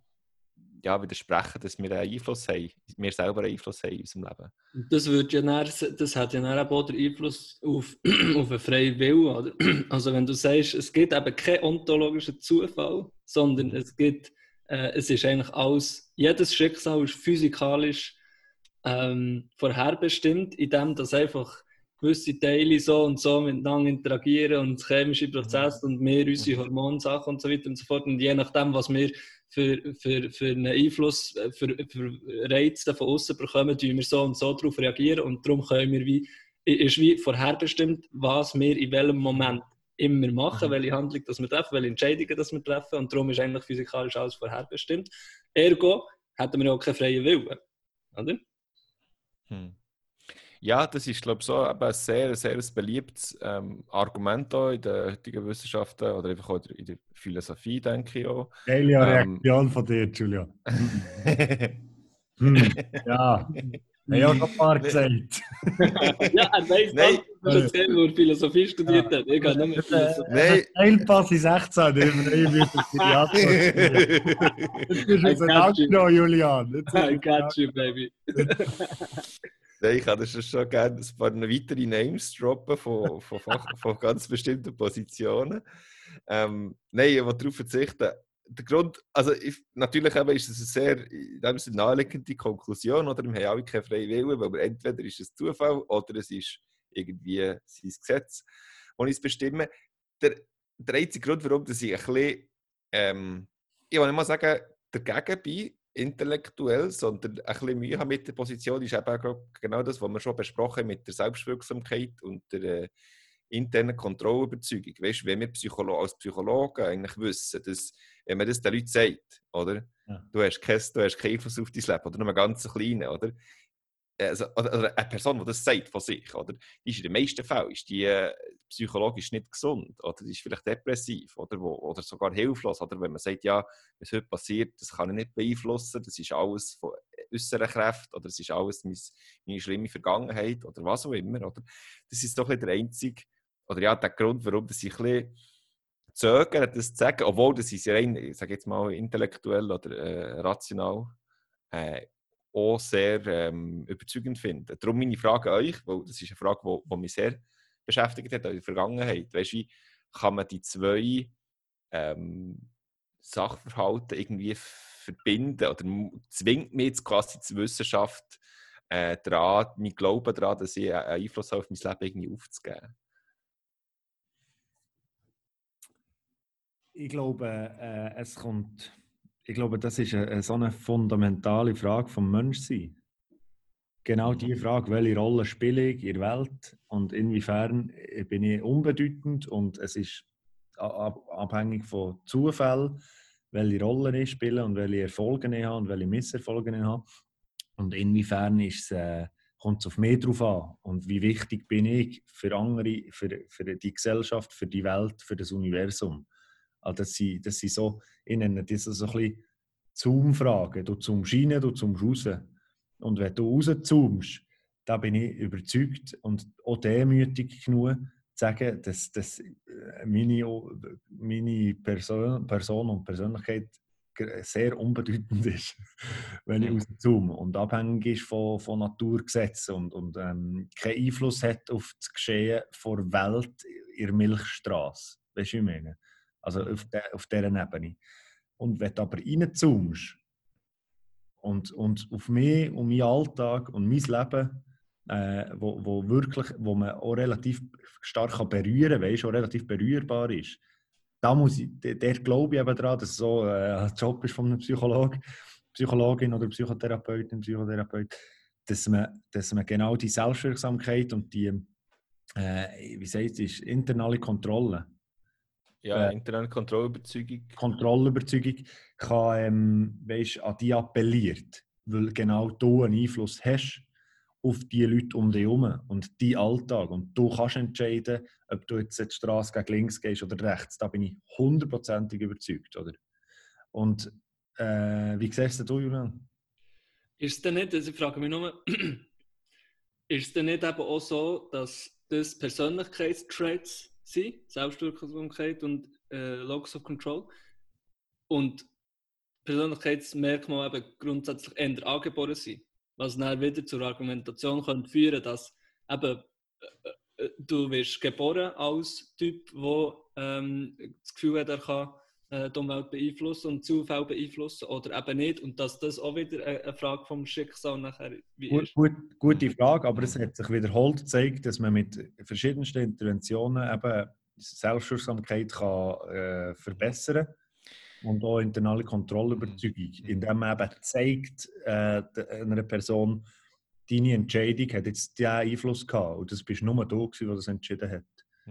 ja, widersprechen, dass wir einen Einfluss haben, wir selber einen Einfluss haben in unserem Leben. Das, wird ja dann, das hat ja dann auch den Einfluss auf, (clears throat) auf einen freien Willen. Oder? (clears throat) Also wenn du sagst, es gibt eben keinen ontologischen Zufall, sondern es gibt, äh, es ist eigentlich alles, jedes Schicksal ist physikalisch ähm, vorherbestimmt, indem das einfach gewisse Teile so und so miteinander interagieren und chemische Prozesse und wir unsere Hormonsachen und so weiter und so fort. Und je nachdem, was wir für, für, für einen Einfluss, äh, für, für Reize von außen bekommen, tun wir so und so darauf reagieren und darum können wir wie, ist wie vorherbestimmt, was wir in welchem Moment immer machen, mhm. welche Handlung das wir treffen, welche Entscheidungen das wir treffen und darum ist eigentlich physikalisch alles vorherbestimmt. Ergo hätten wir auch keinen freien Willen, oder? Hm. Ja, das ist, glaube ich, so ein sehr, sehr beliebtes ähm, Argument in der heutigen Wissenschaften oder einfach auch in der Philosophie, denke ich auch. Geile ähm, Reaktion von dir, Julia. hm, ja. Ich habe noch ein paar gesagt. (laughs) ja, er weiß Nein. dass er wo er Philosophie studiert hat. Ich kann nicht mehr Philosophie. Nein. Teilpass in 16, ich will nicht Jetzt bist du uns ein Julian. (laughs) I got you, baby. (laughs) Nein, ich hätte schon gerne ein paar weitere Names droppen von, von, von ganz bestimmten Positionen. Ähm, nein, ich will darauf verzichten. Der Grund, also ich, natürlich eben ist es eine sehr eine naheliegende Konklusion, oder wir haben alle keinen freien Willen, weil entweder ist es Zufall oder es ist irgendwie sein Gesetz, das ich es bestimme. Der, der einzige Grund, warum dass ich ein bisschen, ähm, ich will nicht mal sagen, dagegen bin, intellektuell, sondern ein bisschen Mühe haben mit der Position, ist eben genau das, was wir schon besprochen haben mit der Selbstwirksamkeit und der äh, internen Kontrollüberzeugung. Weißt, wenn wir Psycholo als Psychologen eigentlich wissen, dass, wenn man das den Leuten sagt, oder? Ja. Du, hast kein, du hast keinen Einfluss auf dein Leben, oder nur einen ganz kleinen, oder? Also, oder eine Person, die das sagt von sich, oder? Die ist in den meisten Fällen ist die, äh, psychologisch nicht gesund oder ist vielleicht depressiv oder, wo, oder sogar hilflos. Oder wenn man sagt, ja, was heute passiert, das kann ich nicht beeinflussen, das ist alles von äußeren Kräften oder das ist alles meine, meine schlimme Vergangenheit oder was auch immer. Oder? Das ist doch der einzige, oder ja, der Grund, warum das ich ein zögern, das zu sagen, obwohl das ist rein, ich sage jetzt mal, intellektuell oder äh, rational äh, auch sehr ähm, überzeugend finde. Darum meine Frage an euch, weil das ist eine Frage, die mich sehr beschäftigt hat in der Vergangenheit. Weißt, wie kann man die zwei ähm, Sachverhalte irgendwie verbinden oder zwingt mich jetzt quasi die Wissenschaft äh, daran, mein Glauben daran, dass ich einen Einfluss auf mein Leben irgendwie aufzugeben? Ich glaube, äh, es kommt, ich glaube, das ist eine, so eine fundamentale Frage vom Menschsein. Genau die Frage, welche Rolle spiele ich in der Welt und inwiefern bin ich unbedeutend und es ist abhängig von Zufällen, welche Rolle ich spiele und welche Erfolge ich habe und welche Misserfolge ich habe. Und inwiefern ist es, äh, kommt es auf mich drauf an und wie wichtig bin ich für andere, für, für die Gesellschaft, für die Welt, für das Universum. Also das, sind, das sind so, ich nenne das so ein bisschen Zoom-Fragen. Du zoomst rein, du zoomst raus. Und wenn du rauszoomst, da bin ich überzeugt und auch demütig genug, zu sagen, dass, dass äh, meine, meine Person, Person und Persönlichkeit sehr unbedeutend (laughs) ist, wenn ich rauszoome und abhängig ist von, von Naturgesetzen und, und ähm, keinen Einfluss hat auf das Geschehen der Welt in der Milchstraße. Weißt du, was ich meine? Also auf, de, auf dieser Ebene. Und wenn du aber reinzoomst und, und auf mich und meinen Alltag und mein Leben, äh, wo, wo, wirklich, wo man auch relativ stark kann berühren kann, auch relativ berührbar ist, da muss ich, der, der glaube ich eben daran, dass es so äh, ein Job ist von einem Psychologen, Psychologin oder Psychotherapeutin, Psychotherapeut, dass man, dass man genau die Selbstwirksamkeit und die, äh, wie sagt es, internale Kontrolle, ja, äh, interne Kontrollüberzeugung. Kontrollüberzeugung kann, ähm, weißt, an die appelliert, weil genau du einen Einfluss hast auf die Leute um dich herum und die Alltag. Und du kannst entscheiden, ob du jetzt die Straße gegen links gehst oder rechts. Da bin ich hundertprozentig überzeugt. Oder? Und äh, wie siehst du, Julian? Ist es denn nicht, also ich frage mich nur, (clears throat) ist es denn nicht eben auch so, dass das Persönlichkeitstraits sind, Selbstwirksamkeit und äh, Locus of Control. Und Persönlichkeitsmerkmale eben grundsätzlich eher angeboren sind. Was dann wieder zur Argumentation könnte führen dass eben äh, äh, du wirst geboren als Typ, der ähm, das Gefühl hat, er kann äh, die Umwelt beeinflussen und Zufall beeinflussen oder eben nicht. Und dass das auch wieder eine Frage vom Schicksal nachher gut, gut, Gute Frage, aber es hat sich wiederholt gezeigt, dass man mit verschiedensten Interventionen eben Selbstwirksamkeit kann, äh, verbessern und auch internale Kontrollüberzeugung, mhm. indem man eben zeigt äh, einer Person, deine Entscheidung hat jetzt diesen Einfluss gehabt und das bist nur du, der das entschieden hat.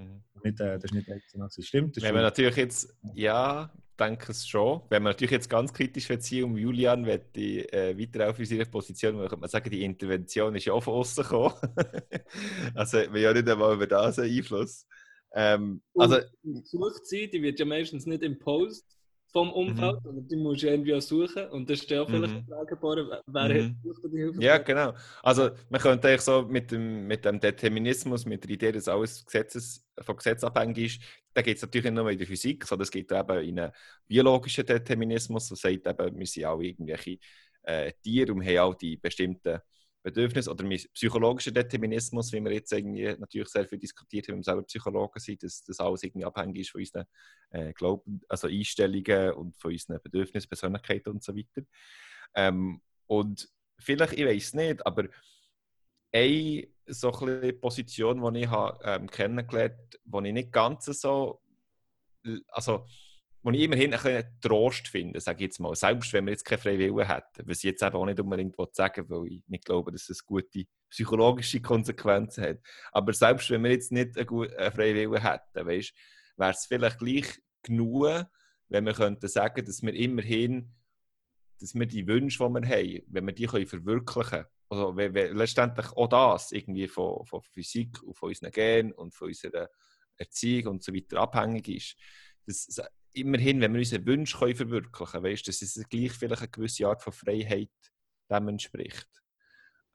Mhm. Nicht, äh, das ist nicht das stimmt. Das Wenn man natürlich jetzt, ja, denke es schon. Wenn man natürlich jetzt ganz kritisch ziehen um Julian möchte ich äh, weiter auf unsere Position, könnte man sagen, die Intervention ist ja auch von außen gekommen. (laughs) also hat man ja nicht einmal über das einen Einfluss. Ähm, also, die Suchzeit, die wird ja meistens nicht im Post vom Umfeld, mhm. die musst du irgendwie auch suchen. Und das ist ja auch vielleicht mhm. fragbar, wer mhm. die Hilfe? Ja, genau. Also man könnte eigentlich so mit dem, mit dem Determinismus, mit der Idee, dass alles Gesetzes, von Gesetz abhängig ist, da geht es natürlich nicht nur in der Physik, sondern es geht eben in einen biologischen Determinismus, das sagt eben, wir sind auch irgendwelche äh, Tiere und haben auch die bestimmten Bedürfnis oder psychologischer Determinismus, wie wir jetzt irgendwie natürlich sehr viel diskutiert haben, wenn wir selber Psychologen sind, dass das alles irgendwie abhängig ist von unseren äh, Glauben, also Einstellungen und von unseren Bedürfnissen, Persönlichkeiten und so weiter. Ähm, und vielleicht, ich weiß nicht, aber eine so eine Position, die ich habe, ähm, kennengelernt habe, die ich nicht ganz so, also wo ich immerhin ein Trost finde, sage ich jetzt mal. Selbst wenn wir jetzt keine Freiwillen hätten. Was ich jetzt eben auch nicht unbedingt sagen will, weil ich nicht glaube, dass es gute psychologische (laughs) Konsequenzen hat. Aber selbst wenn wir jetzt nicht eine Freiwillen hätten, weißt, wäre es vielleicht gleich genug, wenn wir könnten sagen, dass wir immerhin, dass wir die Wünsche, die wir haben, wenn wir die können verwirklichen können, also wenn, wenn, letztendlich auch das irgendwie von, von Physik und von unseren Genen und von unserer Erziehung und so weiter abhängig ist, dass immerhin, wenn wir unsere Wünsche können verwirklichen können, dass es gleich vielleicht eine gewisse Art von Freiheit dem entspricht.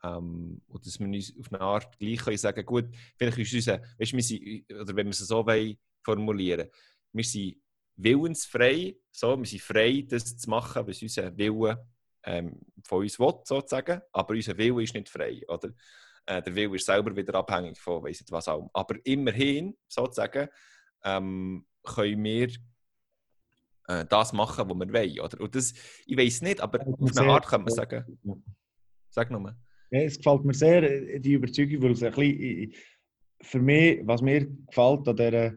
Ähm, und dass wir uns auf eine Art gleich können sagen gut, vielleicht ist unser, weißt, wir sind, oder wenn wir es so wollen, formulieren, wir sind willensfrei, so, wir sind frei, das zu machen, was unser Wille ähm, von uns will, sozusagen, aber unser Wille ist nicht frei, oder? Äh, der Wille ist selber wieder abhängig von weiss nicht was auch. Aber immerhin, sozusagen, ähm, können wir äh, das machen, was wir wollen. Oder? Und das, ich weiß nicht, aber auf eine Art kann man sagen. Sag nochmal. Ja, es gefällt mir sehr, äh, die Überzeugung, weil es ein bisschen, für mich, was mir gefällt an dieser,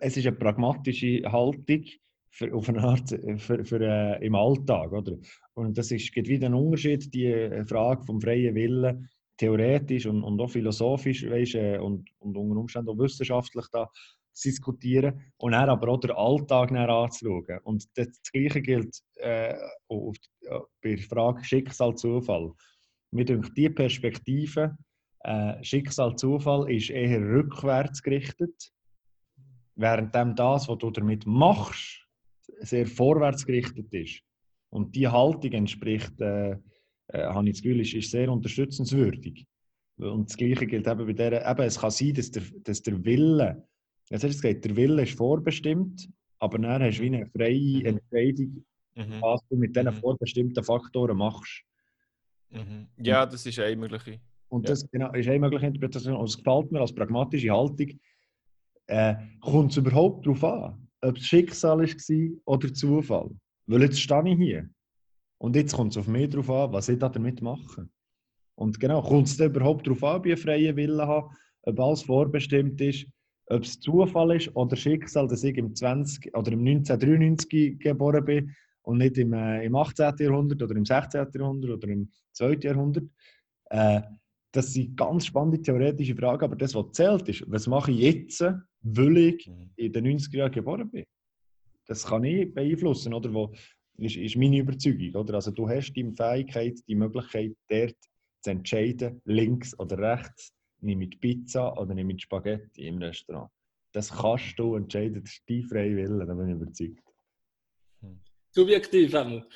es ist eine pragmatische Haltung für, auf eine Art äh, für, für, äh, im Alltag. Oder? Und das ist, gibt wieder einen Unterschied, die äh, Frage vom freien Willen, theoretisch und, und auch philosophisch weißt, und, und unter Umständen auch wissenschaftlich da zu diskutieren und dann aber auch den Alltag anzuschauen. Und das, Gleiche gilt äh, auf, äh, bei der Frage Schicksal, Zufall. Mir denkt, die Perspektive, äh, Schicksal, Zufall, ist eher rückwärts gerichtet, während das, was du damit machst, sehr vorwärts gerichtet ist. Und die Haltung entspricht, äh, äh, habe ich das Gefühl, ist, ist sehr unterstützenswürdig. Und das Gleiche gilt eben bei der, eben, es kann sein, dass der, dass der Wille Jetzt hast du gesagt, der Wille ist vorbestimmt, aber dann hast du wie eine freie mhm. Entscheidung, mhm. was du mit diesen mhm. vorbestimmten Faktoren machst. Mhm. Ja, das ist eine mögliche. Und das genau, ist eine mögliche Interpretation. Und es gefällt mir als pragmatische Haltung, äh, kommt es überhaupt darauf an, ob es Schicksal war oder Zufall. Weil jetzt stehe ich hier. Und jetzt kommt es auf mich darauf an, was ich damit mache. Und genau, kommt es überhaupt darauf an, ob ich einen freien Willen habe, ob alles vorbestimmt ist, ob es Zufall ist oder Schicksal, dass ich im 20 oder im 1993 geboren bin und nicht im, äh, im 18. Jahrhundert oder im 16. Jahrhundert oder im 2. Jahrhundert. Äh, das sind ganz spannende theoretische Fragen, aber das, was zählt, ist, was mache ich jetzt, weil ich mhm. in den 90er Jahren geboren bin? Das kann ich beeinflussen, oder? Wo, ist, ist meine Überzeugung. Oder? Also du hast die Fähigkeit, die Möglichkeit, dort zu entscheiden, links oder rechts, nehme ich Pizza oder nehme ich Spaghetti im Restaurant. Das kannst du entscheiden, das ist dein freier Wille, da bin ich überzeugt. Hm. Subjektiv einmal.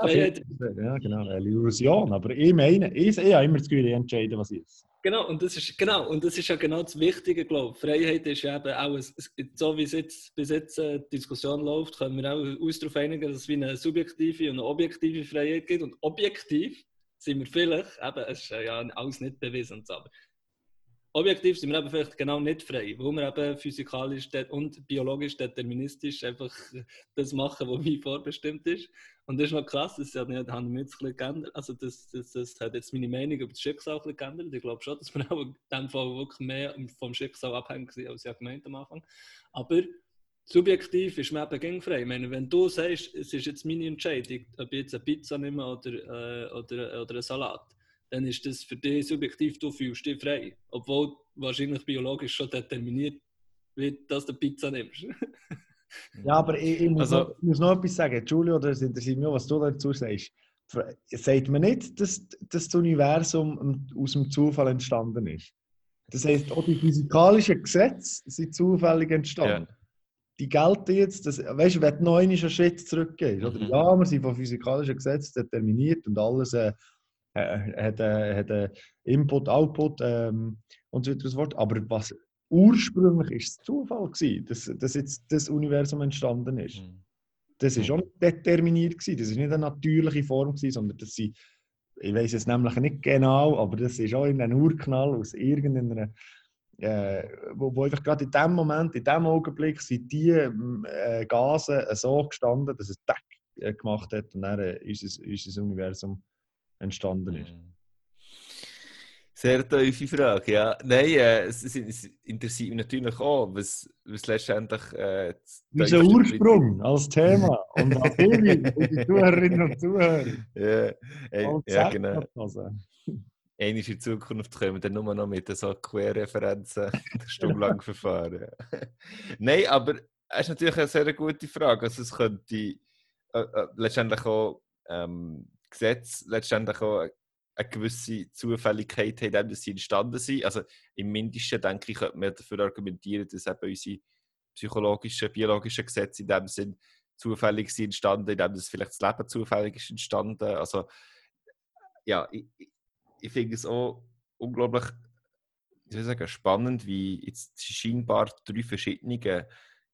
Freiheit. ja, genau, eine Illusion. Aber ich meine, ich, ich habe immer das Gefühl, ich entscheide, was ich ist. Genau, und das ist genau, und das ist ja genau das Wichtige, glaube ich. Freiheit ist ja eben auch, ein, so wie es jetzt, bis jetzt äh, die Diskussion läuft, können wir auch uns darauf einigen, dass es wie eine subjektive und eine objektive Freiheit gibt. Und objektiv sind wir vielleicht, eben, es ist ja alles nicht bewiesen, aber objektiv sind wir eben vielleicht genau nicht frei, wo wir eben physikalisch und biologisch deterministisch einfach das machen, was wie vorbestimmt ist. Und das ist noch krass, das hat, wir jetzt ein geändert. Also das, das, das hat jetzt meine Meinung über das Schicksal ein geändert. Ich glaube schon, dass wir auch in dem Fall wirklich mehr vom Schicksal abhängig sind, als ich gemeint am Anfang. Aber subjektiv ist man eben gangfrei. Ich meine, wenn du sagst, es ist jetzt meine Entscheidung, ob ich jetzt eine Pizza nehme oder, äh, oder, oder einen Salat, dann ist das für dich subjektiv, du fühlst dich frei. Obwohl wahrscheinlich biologisch schon determiniert wird, dass du Pizza nimmst. (laughs) ja, aber ich, ich, muss also, noch, ich, muss noch, etwas sagen. Julio, das interessiert mich, was du dazu sagst. Sagt man nicht, dass, dass das Universum aus dem Zufall entstanden ist? Das heißt, auch die physikalischen Gesetze sind zufällig entstanden. Ja die gelten jetzt, das, weißt du, wenn du noch einen Schritt zurückgehst, oder? Mhm. Ja, wir sind von physikalischen Gesetzen determiniert und alles äh, äh, hat, äh, hat äh, Input, Output ähm, und so weiter Aber was ursprünglich ist es Zufall gewesen, dass, dass jetzt das Universum entstanden ist. Mhm. Das ist mhm. auch nicht determiniert gewesen. Das ist nicht eine natürliche Form gewesen, sondern das sind, ich weiß es nämlich nicht genau, aber das ist auch in einem Urknall aus irgendeiner äh, wo, wo einfach gerade in dem Moment, in dem Augenblick sind die äh, Gase so gestanden, dass es Deck äh, gemacht hat und dann äh, unser, unser Universum entstanden ist. Mhm. Sehr tiefe Frage, ja. Nein, äh, es, es, interessiert mich natürlich auch, was, was letztendlich... Äh, Unser Ursprung als Thema und als die Zuhörerinnen und Zuhörer. (laughs) Ja, äh, ja genau. Einmal in Zukunft wir dann nur noch mit so Querreferenzen (laughs) stundenlang verfahren. (laughs) Nein, aber es ist natürlich eine sehr gute Frage. Also es könnte äh, äh, letztendlich auch ähm, Gesetz letztendlich auch eine gewisse Zufälligkeit haben, dass sie entstanden sind. Also im Mindesten, denke ich, könnte man dafür argumentieren, dass eben unsere psychologischen, biologischen Gesetze in dem Sinn zufällig sind entstanden, indem das vielleicht das Leben zufällig ist entstanden. Also ja, ich, ich finde es auch unglaublich ich sagen, spannend, wie jetzt scheinbar drei verschiedene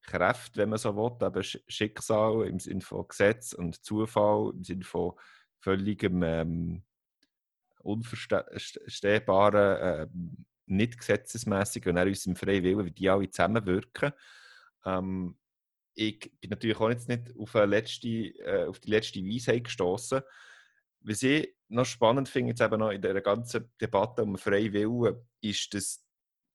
Kräfte, wenn man so will, aber Schicksal im Sinne von Gesetz und Zufall im Sinne von völligem ähm, unverstehbaren, ähm, nicht gesetzesmäßig und auch unserem freien Willen, wie die alle zusammenwirken. Ähm, ich bin natürlich auch jetzt nicht auf, letzte, äh, auf die letzte Weisheit gestoßen. Was ich noch spannend finde, jetzt eben noch in der ganzen Debatte um freien Willen, ist, dass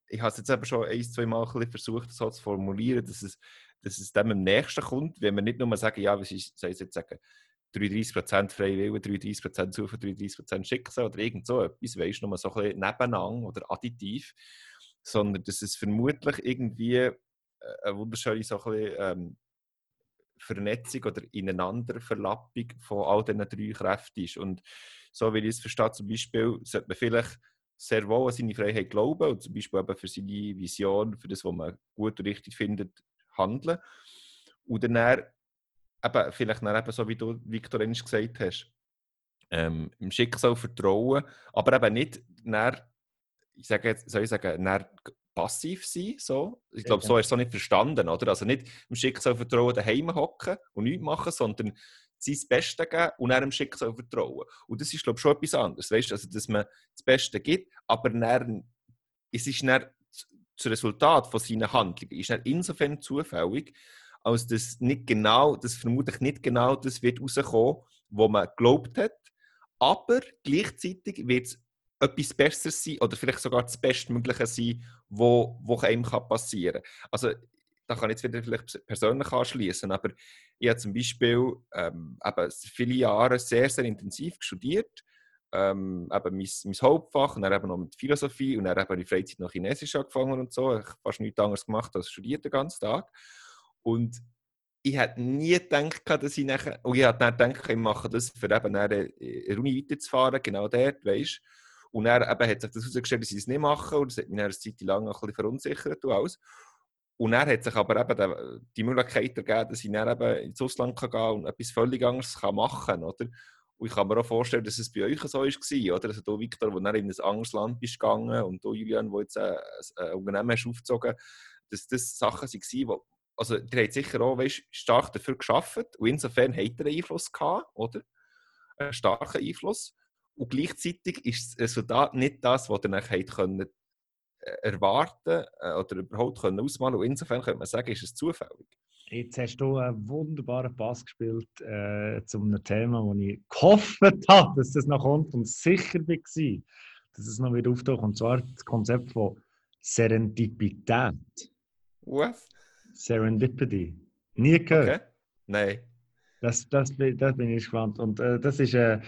ich habe es jetzt eben schon ein, zwei Mal versucht, so zu formulieren, dass es, dass es dem am nächsten kommt, wenn wir nicht nur sagen, ja, was ist, soll ich jetzt sagen, 33% freie Wille, 33% Zufall, 33% Schicksal oder irgend so etwas, weißt du, nur so ein bisschen nebeneinander oder additiv, sondern dass es vermutlich irgendwie äh, eine wunderschöne so ein bisschen, ähm, Vernetzung oder Ineinanderverlappung von all diesen drei Kräften ist. Und so wie ich es verstehe, zum Beispiel, sollte man vielleicht sehr wohl an seine Freiheit glauben und zum Beispiel eben für seine Vision, für das, was man gut und richtig findet, handeln. Und dann eben, vielleicht dann eben so, wie du, Viktor, gesagt hast, ähm, im Schicksal vertrauen, aber eben nicht dann, ich sage jetzt, soll ich sagen, dann passiv sein. So. Ich glaube, so ist es auch nicht verstanden. Oder? Also nicht im Schicksal vertrauen, daheim hocken und nichts machen, sondern sein Bestes geben und dann dem Schicksal vertrauen. Und das ist, glaube ich, schon etwas anderes. Weißt? Also, dass man das Beste gibt, aber dann, es ist dann das Resultat von seinen Handlungen ist dann insofern zufällig, als dass nicht genau, dass vermutlich nicht genau das wird rauskommen, was man geglaubt hat, aber gleichzeitig wird es etwas Besseres sein oder vielleicht sogar das Bestmögliche sein, wo, wo einem passieren kann. Also da kann ich jetzt wieder vielleicht persönlich anschließen, aber ich habe zum Beispiel ähm, viele Jahre sehr, sehr intensiv studiert, ähm, eben mein, mein Hauptfach und dann eben noch mit Philosophie und dann eben in der Freizeit noch Chinesisch angefangen und so. Ich habe fast nichts anderes gemacht als studiert den ganzen Tag. Und ich hätte nie gedacht, dass ich nachher, und ich hätte gedacht, ich mache das, für eben eine Uni weiterzufahren, genau dort, weißt Und dann eben hat sich das herausgestellt, dass ich es nicht mache und das hat mich eine Zeit lang ein bisschen verunsichert und alles. Und er hat sich aber eben die Möglichkeit ergeben, dass ich eben ins Ausland gehen kann und etwas völlig anderes machen kann? Und ich kann mir auch vorstellen, dass es bei euch so war, oder? Also du, Victor, wo dann in ein anderes Land bist gegangen und du, Julian, wo jetzt ein, ein Unternehmen hast aufgezogen, dass das Sachen waren, wo, also ihr habt sicher auch weißt, stark dafür geschafft und insofern habt ihr einen Einfluss gehabt, oder? Einen starken Einfluss. Und gleichzeitig ist das Resultat nicht das, was ihr nachher können äh, erwarten äh, oder überhaupt können ausmalen Und insofern könnte man sagen, ist es zufällig. Jetzt hast du einen wunderbaren Pass gespielt äh, zu einem Thema, wo ich gehofft (laughs) habe, dass das noch kommt und sicher war, dass es noch wieder auftaucht. Und zwar das Konzept von Serendipität. Was? Serendipity. Nie gehört? Okay. Nein. Das, das, das bin ich gespannt. Und äh, das ist... Äh,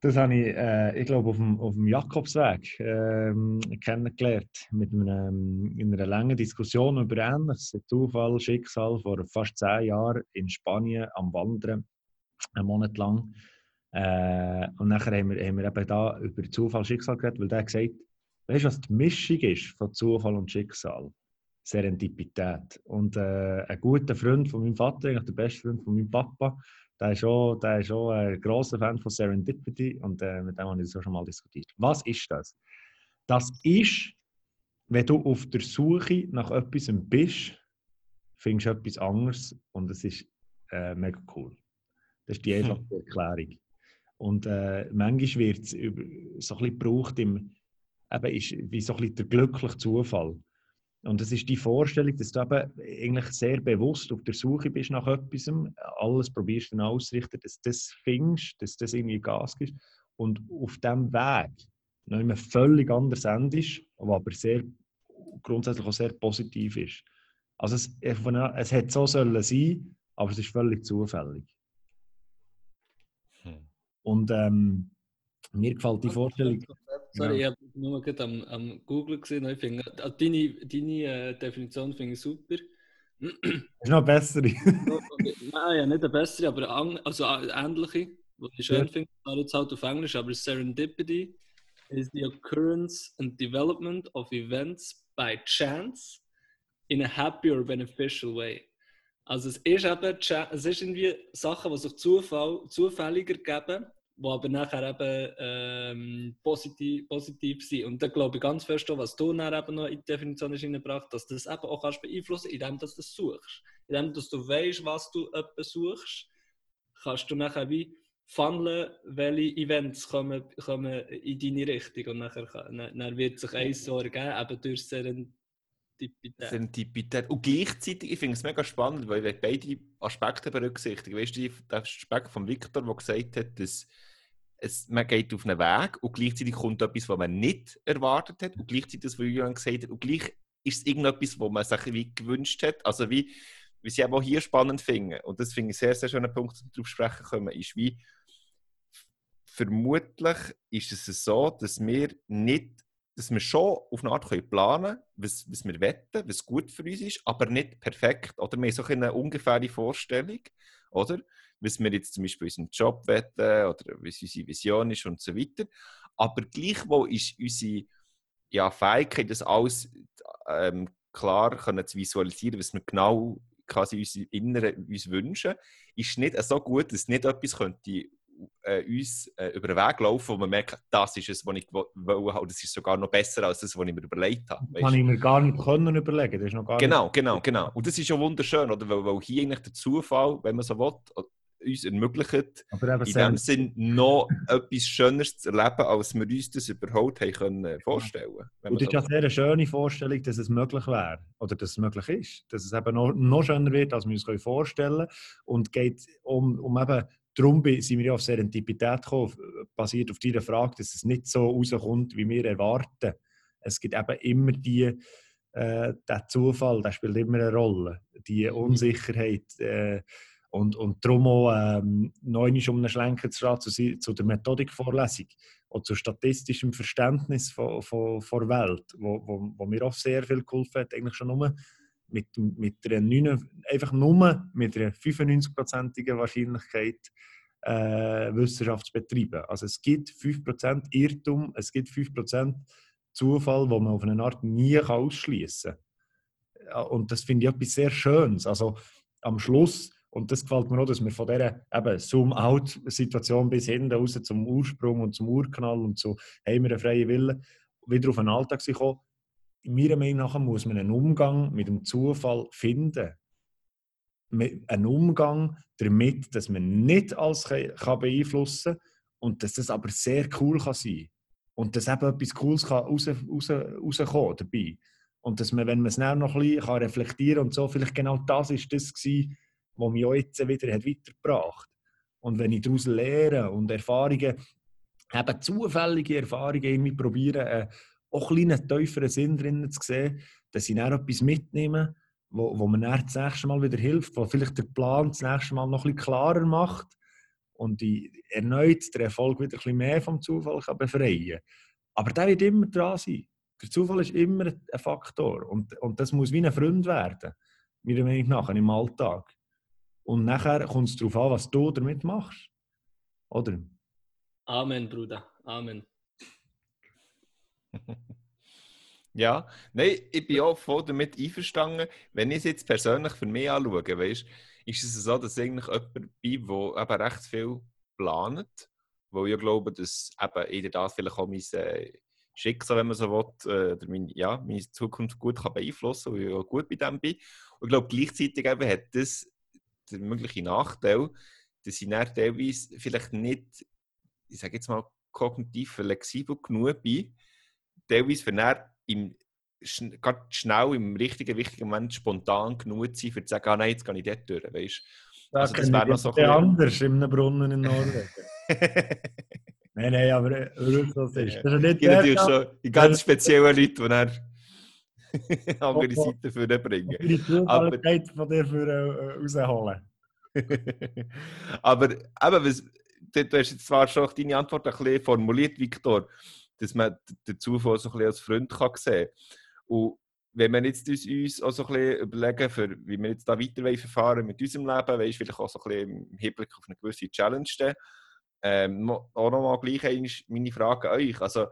das habe ich, äh, ich glaube, auf dem, auf dem Jakobsweg ähm, kennengelernt. Mit einem, in einer langen Diskussion über Ähnliches. Zufall, Schicksal, vor fast zehn Jahren in Spanien am Wandern, einen Monat lang. Äh, und nachher haben wir, haben wir eben da über Zufall, Schicksal geredet, weil der gesagt weißt du, was die Mischung ist von Zufall und Schicksal? Serendipität. Und äh, ein guter Freund von meinem Vater, eigentlich der beste Freund von meinem Papa, der ist schon, der ist schon ein großer Fan von Serendipity und äh, mit dem habe ich das schon mal diskutiert. Was ist das? Das ist, wenn du auf der Suche nach etwas bist, findest du etwas anderes und es ist äh, mega cool. Das ist die einfache Erklärung. Und äh, manchmal wird es so ein bisschen gebraucht im, eben ist wie so ein bisschen der glückliche Zufall. Und das ist die Vorstellung, dass du eben eigentlich sehr bewusst auf der Suche bist nach etwas, alles probierst dann auszurichten, dass du das findest, dass das irgendwie Gas gibt. Und auf diesem Weg noch immer völlig anders endest, aber sehr, grundsätzlich auch sehr positiv ist. Also es, es hätte so sollen sein, aber es ist völlig zufällig. Hm. Und ähm, mir gefällt die Vorstellung. Sorry, ja. ich habe nur gerade am, am Google gesehen. Ich finde, also deine, deine äh, Definition finde ich super. Das (clears throat) ist noch eine bessere. (laughs) Nein, ja, nicht eine bessere, aber an, also ähnliche. was ich schön finde, war jetzt halt auf Englisch, aber Serendipity is the occurrence and development of events by chance in a happy or beneficial way. Also es ist eben, es ist irgendwie Sachen, die sich Zufall, zufälliger geben, die aber nachher eben ähm, positiv, positiv sind. Und da glaube ich ganz fest, was du dann eben noch in die Definition hast reingebracht dass du das eben auch kannst beeinflussen indem du das suchst. Indem dass du weißt, was du suchst, kannst du nachher wie funneln, welche Events kommen, kommen in deine Richtung. Und nachher, dann wird sich eins so ergeben, eben durch Serendipität. Serendipität. Und gleichzeitig, ich finde es mega spannend, weil ich beide Aspekte berücksichtigen. Weißt du, der Aspekt von Victor, der gesagt hat, dass es, man geht auf einen Weg und gleichzeitig kommt etwas, was man nicht erwartet hat und gleichzeitig das, was Julian gesagt hat, und gleich ist es irgendetwas, was man sich wie gewünscht hat. Also wie, wie sie auch hier spannend finden, und das finde ich sehr, sehr schöner Punkt, darauf sprechen können, ist wie, vermutlich ist es so, dass wir nicht, dass wir schon auf eine Art können planen können, was, was wir wetten, was gut für uns ist, aber nicht perfekt. Oder wir haben so eine ungefähre Vorstellung, oder? Was wir jetzt zum Beispiel unseren Job wetten oder was unsere Vision ist und so weiter. Aber gleichwohl ist unsere ja, Fähigkeit, das alles ähm, klar können zu visualisieren, was wir genau quasi uns Inneren uns wünschen, ist nicht so gut, dass nicht etwas könnte äh, uns äh, über den Weg laufen, wo man merkt, das ist es, was ich wollte, das ist sogar noch besser als das, was ich mir überlegt habe. Das kann ich mir gar nicht können überlegen. Das ist noch gar genau, nicht... genau, genau. Und das ist ja wunderschön, oder? Weil, weil hier eigentlich der Zufall, wenn man so will, uns ermöglicht, in dem Sinn noch (laughs) etwas Schöneres zu erleben, als wir uns das überhaupt haben können vorstellen können. Und das ist ja sehr eine schöne Vorstellung, dass es möglich wäre oder dass es möglich ist. Dass es eben noch, noch schöner wird, als wir uns vorstellen können. Und geht um, um eben darum sind wir ja auf Serendipität gekommen, basiert auf deiner Frage, dass es nicht so rauskommt, wie wir erwarten. Es gibt eben immer die, äh, der Zufall, der spielt immer eine Rolle. Die mhm. Unsicherheit äh, und, und darum auch ähm, neu um einen Schlenker zu, zu, zu der Methodikvorlesung und zu statistischem Verständnis von der Welt, wo, wo, wo mir auch sehr viel geholfen hat, eigentlich schon nur mit, mit einer 9, einfach nur mit einer 95-prozentigen Wahrscheinlichkeit äh, Wissenschaft zu betreiben. Also es gibt 5% Irrtum, es gibt 5% Zufall, wo man auf eine Art nie ausschließen kann. Und das finde ich etwas sehr Schönes. Also am Schluss, und das gefällt mir auch, dass wir von dieser Zoom-out-Situation bis hinten raus zum Ursprung und zum Urknall und zu haben wir einen freien Willen, wieder auf den Alltag kommen. Meiner Meinung nach muss man einen Umgang mit dem Zufall finden einen Umgang damit, dass man nicht alles kann beeinflussen kann und dass das aber sehr cool kann sein und dass eben etwas Cooles kann raus, raus, rauskommen dabei. Und dass man, wenn man es noch ein bisschen kann reflektieren und so, vielleicht genau das ist das gewesen, was mich auch jetzt wieder hat weitergebracht Und wenn ich daraus lehre und Erfahrungen, eben zufällige Erfahrungen irgendwie probiere, äh, auch ein einen tieferen Sinn drin zu sehen, dass ich dann etwas mitnehme, wo, wo man dann das nächste Mal wieder hilft, wo vielleicht der Plan das nächste Mal noch bisschen klarer macht und die erneut der Erfolg wieder ein mehr vom Zufall kann befreien Aber der wird immer dran sein. Der Zufall ist immer ein Faktor und, und das muss wie ein Freund werden, meiner Meinung nach, im Alltag. Und nachher kommt es darauf an, was du damit machst. Oder? Amen, Bruder. Amen. (laughs) Ja, nein, ich bin auch voll damit einverstanden. Wenn ich es jetzt persönlich für mich anschaue, weißt, ist es so, dass eigentlich jemand bin, der eben recht viel plant, wo ich glaube, dass eben jeder das vielleicht auch mein äh, Schicksal, wenn man so will, äh, meine, ja, meine Zukunft gut kann beeinflussen kann, weil ich auch gut bei dem bin. Und ich glaube, gleichzeitig eben hat das den möglichen Nachteil, dass ich dann teilweise vielleicht nicht, ich sage jetzt mal, kognitiv flexibel genug bin, teilweise für dann im, schn schnell im richtigen, wichtigen Moment spontan genug sein, um zu sagen, ah, nein, jetzt gehe ich dort durch. Weißt? Da also, das wäre noch so ein anders in einem Brunnen in Norwegen. (laughs) nein, nein, aber wirklich so ist. Das ist nicht natürlich schon die ganz speziellen Leute, die dann (laughs) andere Seiten für bringen. Die Zufälligkeit von dir für, äh, rausholen. (laughs) aber eben, was, du hast jetzt zwar schon deine Antwort ein bisschen formuliert, Viktor, dass man den Zufall so ein bisschen als Freund kann sehen kann. Und wenn wir jetzt uns auch so ein bisschen überlegen, für, wie wir jetzt da weiter verfahren mit unserem Leben, weißt, vielleicht auch so ein bisschen im Hinblick auf eine gewisse Challenge stehen, ähm, auch nochmal gleich meine Frage an euch. Also,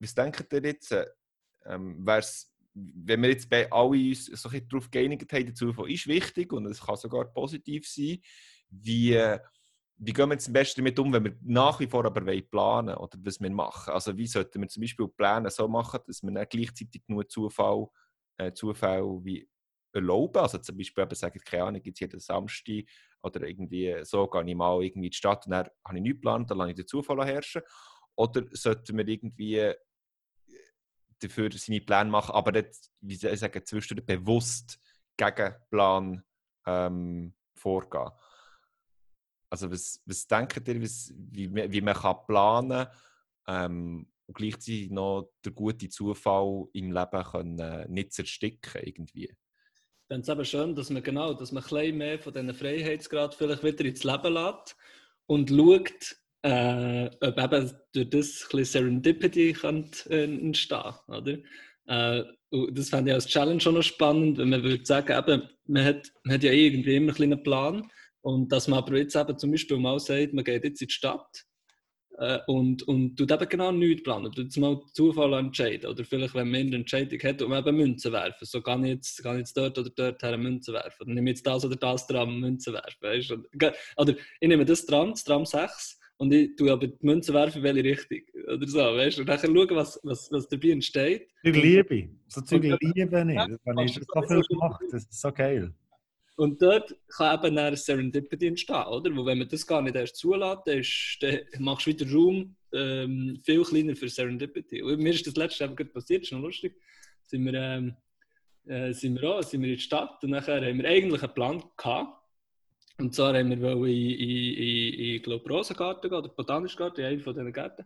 was denkt ihr jetzt? Ähm, wenn wir jetzt bei alle uns so darauf geeinigt haben, der Zufall ist wichtig und es kann sogar positiv sein, wie, wie gehen wir jetzt am besten damit um, wenn wir nach wie vor aber planen oder was wir machen? Also wie sollten wir zum Beispiel Pläne so machen, dass wir dann gleichzeitig nur Zufall, äh, Zufall wie erlauben? Also zum Beispiel eben sagen, keine Ahnung, jetzt jeden Samstag oder irgendwie so gehe ich mal irgendwie in die Stadt und dann habe ich nichts geplant, dann lasse ich den Zufall herrschen. Oder sollten wir irgendwie dafür seine Pläne machen, aber nicht, wie soll ich sagen, zwischendurch bewusst gegen Plan ähm, vorgehen. Also was, was denkt ihr, was, wie, wie man kann planen ähm, und gleichzeitig noch der gute Zufall im Leben können, äh, nicht zersticken irgendwie? Ich finde es aber schön, dass man genau, dass man ein bisschen mehr von diesen Freiheitsgrad vielleicht wieder ins Leben lässt und schaut, äh, ob eben durch das ein Serendipity kann, äh, entstehen oder? Äh, das fände ich als Challenge schon noch spannend, wenn man würde sagen, eben, man, hat, man hat ja irgendwie immer einen Plan und dass man aber jetzt eben zum Beispiel mal sagt, man geht jetzt in die Stadt äh, und, und tut eben genau nichts planen, tut jetzt mal Zufall entscheiden oder vielleicht, wenn man eine Entscheidung hat, um eben Münzen werfen, so kann ich jetzt, kann ich jetzt dort oder dort her Münzen werfen oder nehme jetzt das oder das dran Münzen werfen, weißt? Oder ich nehme das dran, das Tram 6 und ich tue aber die Münze werfen, welche Richtung. Oder so, weißt du? Und dann schauen, was, was, was dabei entsteht. Ich liebe. So Zeug liebe nicht. Das habe ich so viel gemacht. Das ist so geil. Und dort kann eben ein Serendipity entstehen, oder? Wo wenn man das gar nicht erst zulässt, dann, ist, dann machst du wieder Raum ähm, viel kleiner für Serendipity. Und mir ist das letzte Mal passiert, das ist noch lustig. Sind wir, ähm, äh, sind wir auch, sind wir in der Stadt und nachher haben wir eigentlich einen Plan gehabt und zwar haben wir in, in, in, in glaub, Rosengarten oder Botanischen Garten, in einen von diesen Gärten.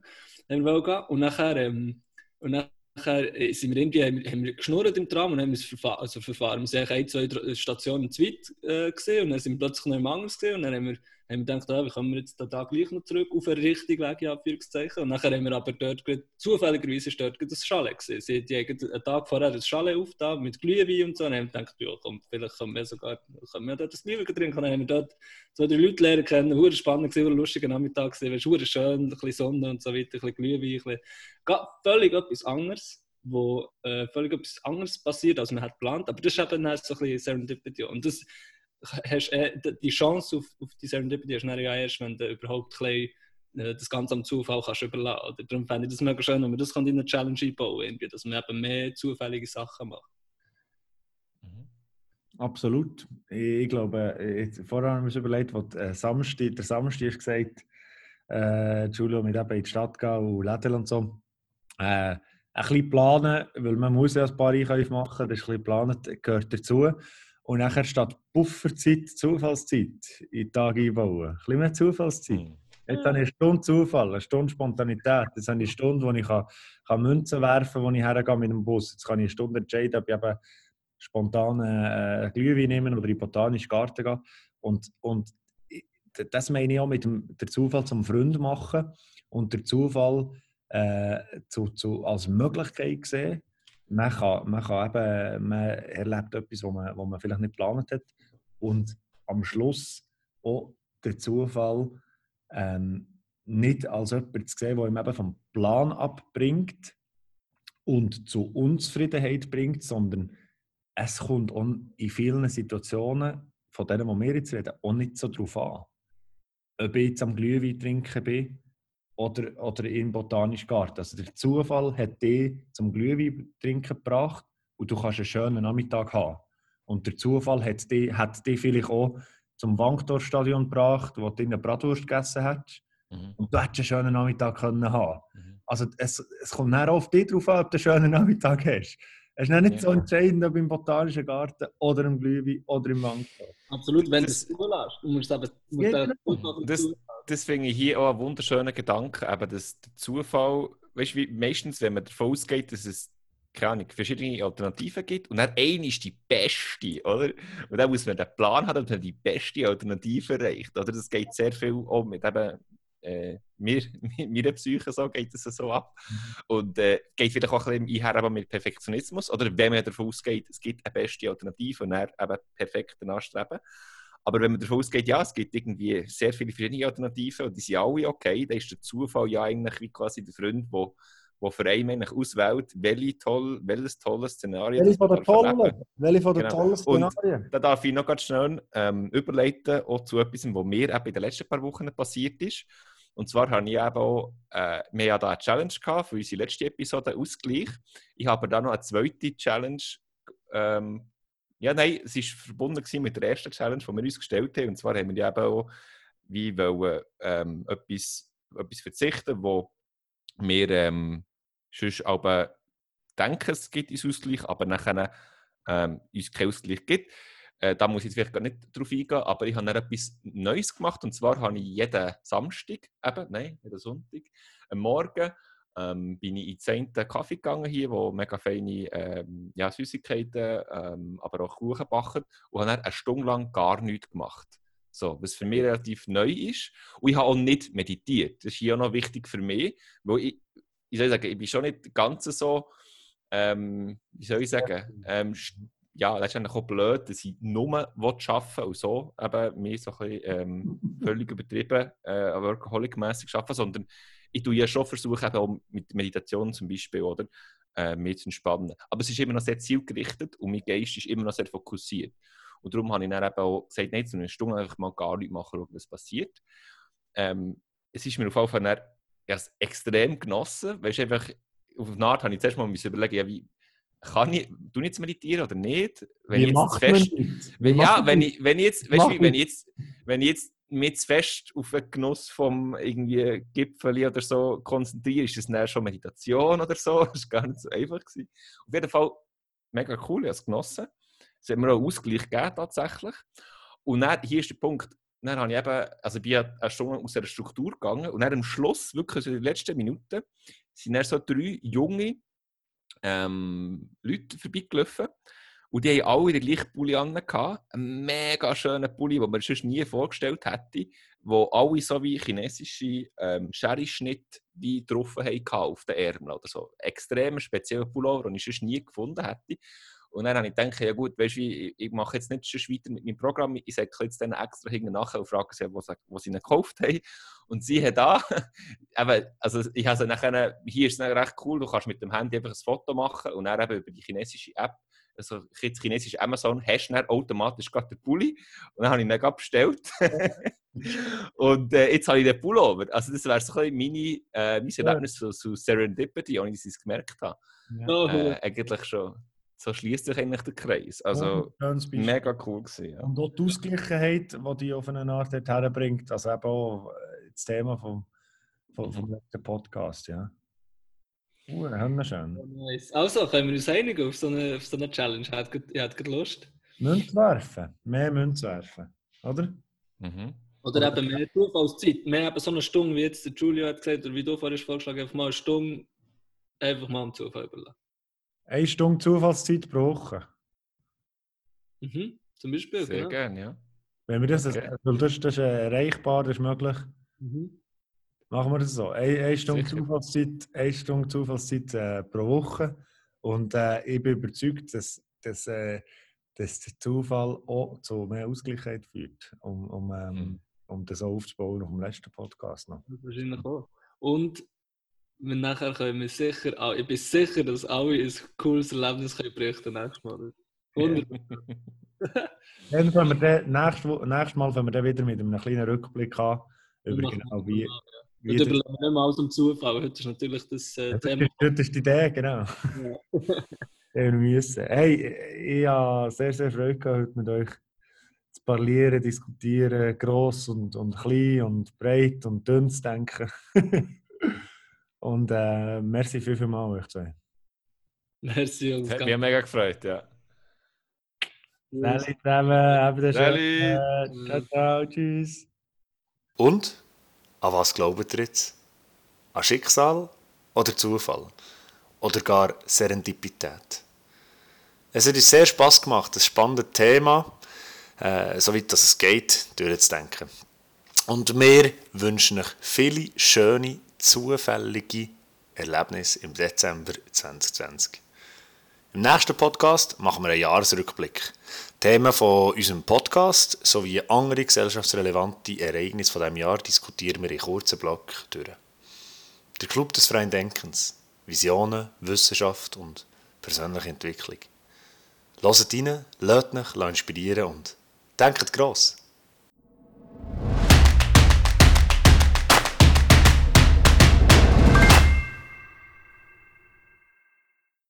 Haben wir gehen. Und nachher, ähm, und nachher äh, sind wir irgendwie, haben, wir geschnurrt im Tram und haben uns verfahren. Also verfahren. Wir haben ein, zwei Stationen zu weit äh, gesehen und dann sind wir plötzlich noch im Angels gesehen und dann haben wir haben wir gedacht, ah, wie kommen wir jetzt da gleich noch zurück auf den richtigen Weg, in Anführungszeichen. Und nachher haben wir aber dort, zufälligerweise dort das Chalet gesehen. Sie hat einen Tag vorher das Chalet aufgetan mit Glühwein und so. Und haben wir gedacht, ja, komm, vielleicht können wir sogar können wir dort das Glühwein trinken. Und dann haben wir dort zwei, drei Leute lernen kennen. Sehr spannend gewesen, ein lustiger Nachmittag gewesen. Sehr schön, ein bisschen Sonne und so weiter, ein bisschen Glühwein. Ein bisschen... Völlig etwas anderes wo äh, völlig etwas anderes passiert, als man hat geplant. Aber das ist eben so ein bisschen Serendipity. Und das, hast, äh, die Chance auf, auf die Serendipity hast du ja erst, wenn du überhaupt klein, äh, das Ganze am Zufall kannst überlassen. Oder? Darum fände ich das mega schön, wenn man das in eine Challenge einbauen kann, dass man eben mehr zufällige Sachen macht. Mhm. Absolut. Ich glaube, jetzt, vorher haben wir uns überlegt, was äh, Samstag, der Samstag hast gesagt, äh, Julio, mit eben in die Stadt gehen und Läden und so. Äh, ein bisschen planen, weil man muss ja ein paar Einkäufe machen, das ist ein bisschen planen, gehört dazu. Und nachher statt Bufferzeit Zufallszeit in den Tag einbauen. Ein bisschen mehr Zufallszeit. Mhm. Jetzt habe ich eine Stunde Zufall, eine Stunde Spontanität. Jetzt habe ich eine Stunde, wo ich kann, kann Münzen werfen kann, wo ich hergehe mit dem Bus. Jetzt kann ich eine Stunde entscheiden, ob ich eben spontan äh, Glühwein nehmen oder in den botanischen Garten gehen. Und, und das meine ich auch mit dem der Zufall zum Freund machen und der Zufall äh, zu, zu, als Möglichkeit sehen man, kann, man, kann eben, man erlebt etwas, was man, was man vielleicht nicht geplant hat. Und am Schluss auch der Zufall, ähm, nicht als jemand zu sehen, der ihm eben vom Plan abbringt und zu Unzufriedenheit bringt, sondern es kommt in vielen Situationen, von denen wir jetzt reden, auch nicht so darauf an. Ob ich jetzt am Glühwein trinken bin oder, oder im Botanischen Garten. Also der Zufall hat dich zum Glühwein trinken gebracht und du kannst einen schönen Nachmittag haben. Und der Zufall hat dich, hat dich vielleicht auch zum Wankdorfstadion gebracht, wo du eine Bratwurst gegessen hast. Mhm. Und du hättest einen schönen Nachmittag können haben mhm. Also es, es kommt nicht auf dich drauf an, ob du einen schönen Nachmittag hast. Es ist nicht ja. so entscheidend, ob im Botanischen Garten oder im Glühwein oder im Wankdorf. Absolut, wenn du es zulässt. Du musst aber, musst ja, das, das finde ich hier auch ein wunderschöner Gedanke, eben, dass der Zufall, weißt du, meistens, wenn man davon ausgeht, dass es keine Ahnung, verschiedene Alternativen gibt und dann eine ist die beste, oder? Und dann muss man den Plan haben, dass man die beste Alternative erreicht, oder? Das geht sehr viel auch mit eben, äh, mir, (laughs) meiner Psyche so geht es so ab. Mhm. Und äh, geht vielleicht auch ein bisschen einher mit Perfektionismus, oder wenn man davon ausgeht, es gibt eine beste Alternative und dann eben perfekt anstreben. Aber wenn man davon ausgeht, ja, es gibt irgendwie sehr viele verschiedene Alternativen und die sind alle okay, dann ist der Zufall ja eigentlich wie quasi der Freund, der wo für einen eigentlich auswählt, welche toll, welches tolles Szenario welche von der tollen, welche von der genau. tollen Szenarien. Und da darf ich noch ganz schnell ähm, überleiten, auch zu etwas, was mir eben in den letzten paar Wochen passiert ist. Und zwar habe ich eben auch, äh, wir da eine Challenge gehabt für unsere letzte Episode, Ausgleich. Ich habe da noch eine zweite Challenge ähm, ja, nein, es war verbunden mit der ersten Challenge, die wir uns gestellt haben. Und zwar haben wir eben auch wie wollen, ähm, etwas, etwas verzichten, wo wir ähm, sonst aber denken, es gibt uns Ausgleich, aber nachher ähm, uns keinen Ausgleich gibt. Äh, da muss ich jetzt vielleicht gar nicht drauf eingehen, aber ich habe dann etwas Neues gemacht. Und zwar habe ich jeden Samstag, eben, nein, jeden Sonntag, am Morgen ähm, bin ich in den 10. Kaffee gegangen hier, wo mega feine ähm, ja, Süßigkeiten, ähm, aber auch Kuchen backen und habe dann eine Stunde lang gar nichts gemacht. So, was für mich relativ neu ist. Und ich habe auch nicht meditiert. Das ist hier auch noch wichtig für mich, weil ich, ich soll sagen, ich bin schon nicht ganz so, ähm, wie soll ich sagen, ähm, ja, letztendlich auch blöd, dass ich nur arbeiten und so eben mir so ein bisschen ähm, völlig übertrieben äh, workaholic-mässig arbeiten, sondern ich tue ja schon versuche, eben auch mit Meditation zum Beispiel, oder, äh, mich zu entspannen. Aber es ist immer noch sehr zielgerichtet und mein Geist ist immer noch sehr fokussiert. Und darum habe ich dann eben auch gesagt, nein, zu einer Stunde einfach mal gar nichts machen, was passiert. Ähm, es ist mir auf jeden Fall dann, extrem genossen, ich einfach, auf eine Art habe ich zuerst mal überlegen, ja, wie, kann ich, du jetzt meditieren oder nicht? Wenn Wie ich jetzt fest, wenn, ja, wenn ich, wenn ich jetzt, weißt, wie, wenn ich jetzt, wenn ich jetzt mit fest auf den Genuss vom irgendwie Gipfel oder so konzentriere, ist das dann schon Meditation oder so? (laughs) Das war gar nicht so einfach. Gewesen. Auf jeden Fall mega cool, ich habe es genossen. Es hat mir auch Ausgleich gegeben, tatsächlich. Und dann, hier ist der Punkt, dann habe ich eben, also bin eine Stunde aus einer Struktur gegangen und dann am Schluss, wirklich in den letzten Minuten, sind dann so drei junge ähm, Leute vorbeigelaufen und die haben alle den gleichen Pulli an. Einen mega schönen Pulli, den man sonst nie vorgestellt hätte, wo alle so wie chinesische ähm, Sherry-Schnitt wie drauf haben auf den Ärmeln oder so. Extrem spezieller Pullover, den ich sonst nie gefunden hätte. Und dann habe ich gedacht, ja gut, weißt du, ich, ich mache jetzt nicht schon weiter mit meinem Programm, ich sage jetzt dann extra hinten nachher und frage sie, wo, wo sie ihn gekauft haben. Und sie hat da, (laughs) also ich habe nachher, hier ist es recht cool, du kannst mit dem Handy einfach ein Foto machen und dann eben über die chinesische App also jetzt chinesisch Amazon, hast du automatisch gerade den Pulli. Und dann habe ich ihn bestellt. (laughs) und äh, jetzt habe ich den Pullover. Also das wäre so ein meine, äh, mein Erlebnis zu, zu Serendipity, ohne dass ich es gemerkt habe. Ja. Äh, eigentlich schon. So schließt sich eigentlich der Kreis. Also ja, mega cool gewesen. Ja. Und auch die Ausgleichheit, die die auf eine Art herbringt, also eben auch äh, das Thema vom, vom, vom letzten Podcast, ja. Uh, haben wir schon. Nice. Also, können wir uns einigen auf so eine, auf so eine Challenge? Ich hätte Lust. Münz werfen. Mehr Münz werfen. Oder? Mhm. Oder eben mehr Zufallszeit. Mehr eben so eine Stunde, wie jetzt der Julio hat gesagt, oder wie du vorhin vorgeschlagen hast, einfach mal eine Stunde einfach mal am Zufall überlassen. Eine Stunde Zufallszeit pro Woche. Mhm. Zum Beispiel. Sehr genau. gerne, ja. Wenn wir das, okay. das, das ist erreichbar, das ist möglich. Mhm. Machen wir das so. Eine, eine Stunde Zufallszeit, eine Stunde Zufallszeit äh, pro Woche. Und äh, ich bin überzeugt, dass, dass, äh, dass der Zufall auch zu mehr Ausgleichheit führt, um, um, ähm, mhm. um das aufzubauen auf dem letzten Podcast noch. Wahrscheinlich auch. Und wir nachher können wir sicher, ich bin sicher, dass alle ein cooles Erlebnis können berichten nächstes Mal. Wunderbar. dann können wir dann, nächstes, nächstes Mal wenn wir dann wieder mit einem kleinen Rückblick haben, über genau wie, und überlassen wir nicht mal alles um Zufall. Heute ist natürlich das äh, ja, Thema. Das ist die Idee, genau. Ja. wir müssen. Hey, ich habe sehr, sehr Freude gehabt, heute mit euch zu parlieren, diskutieren, gross und, und klein und breit und dünn zu denken. (laughs) und äh, merci viel, viel mal euch zwei. Merci, Jungs. Hat mich mega gefreut, ja. Salut zusammen, habt ihr schön. Ciao, ciao, tschüss. Und? An was glaubt ihr jetzt? An Schicksal oder Zufall? Oder gar Serendipität? Es hat uns sehr Spass gemacht, ein spannendes Thema, äh, soweit es geht, durchzudenken. Und wir wünschen euch viele schöne, zufällige Erlebnisse im Dezember 2020. Im nächsten Podcast machen wir einen Jahresrückblick. Themen von unserem Podcast sowie andere gesellschaftsrelevante Ereignisse von diesem Jahr diskutieren wir in kurzen Block durch. Der Club des freien Denkens. Visionen, Wissenschaft und persönliche Entwicklung. Hört rein, lasst euch inspirieren und denkt gross.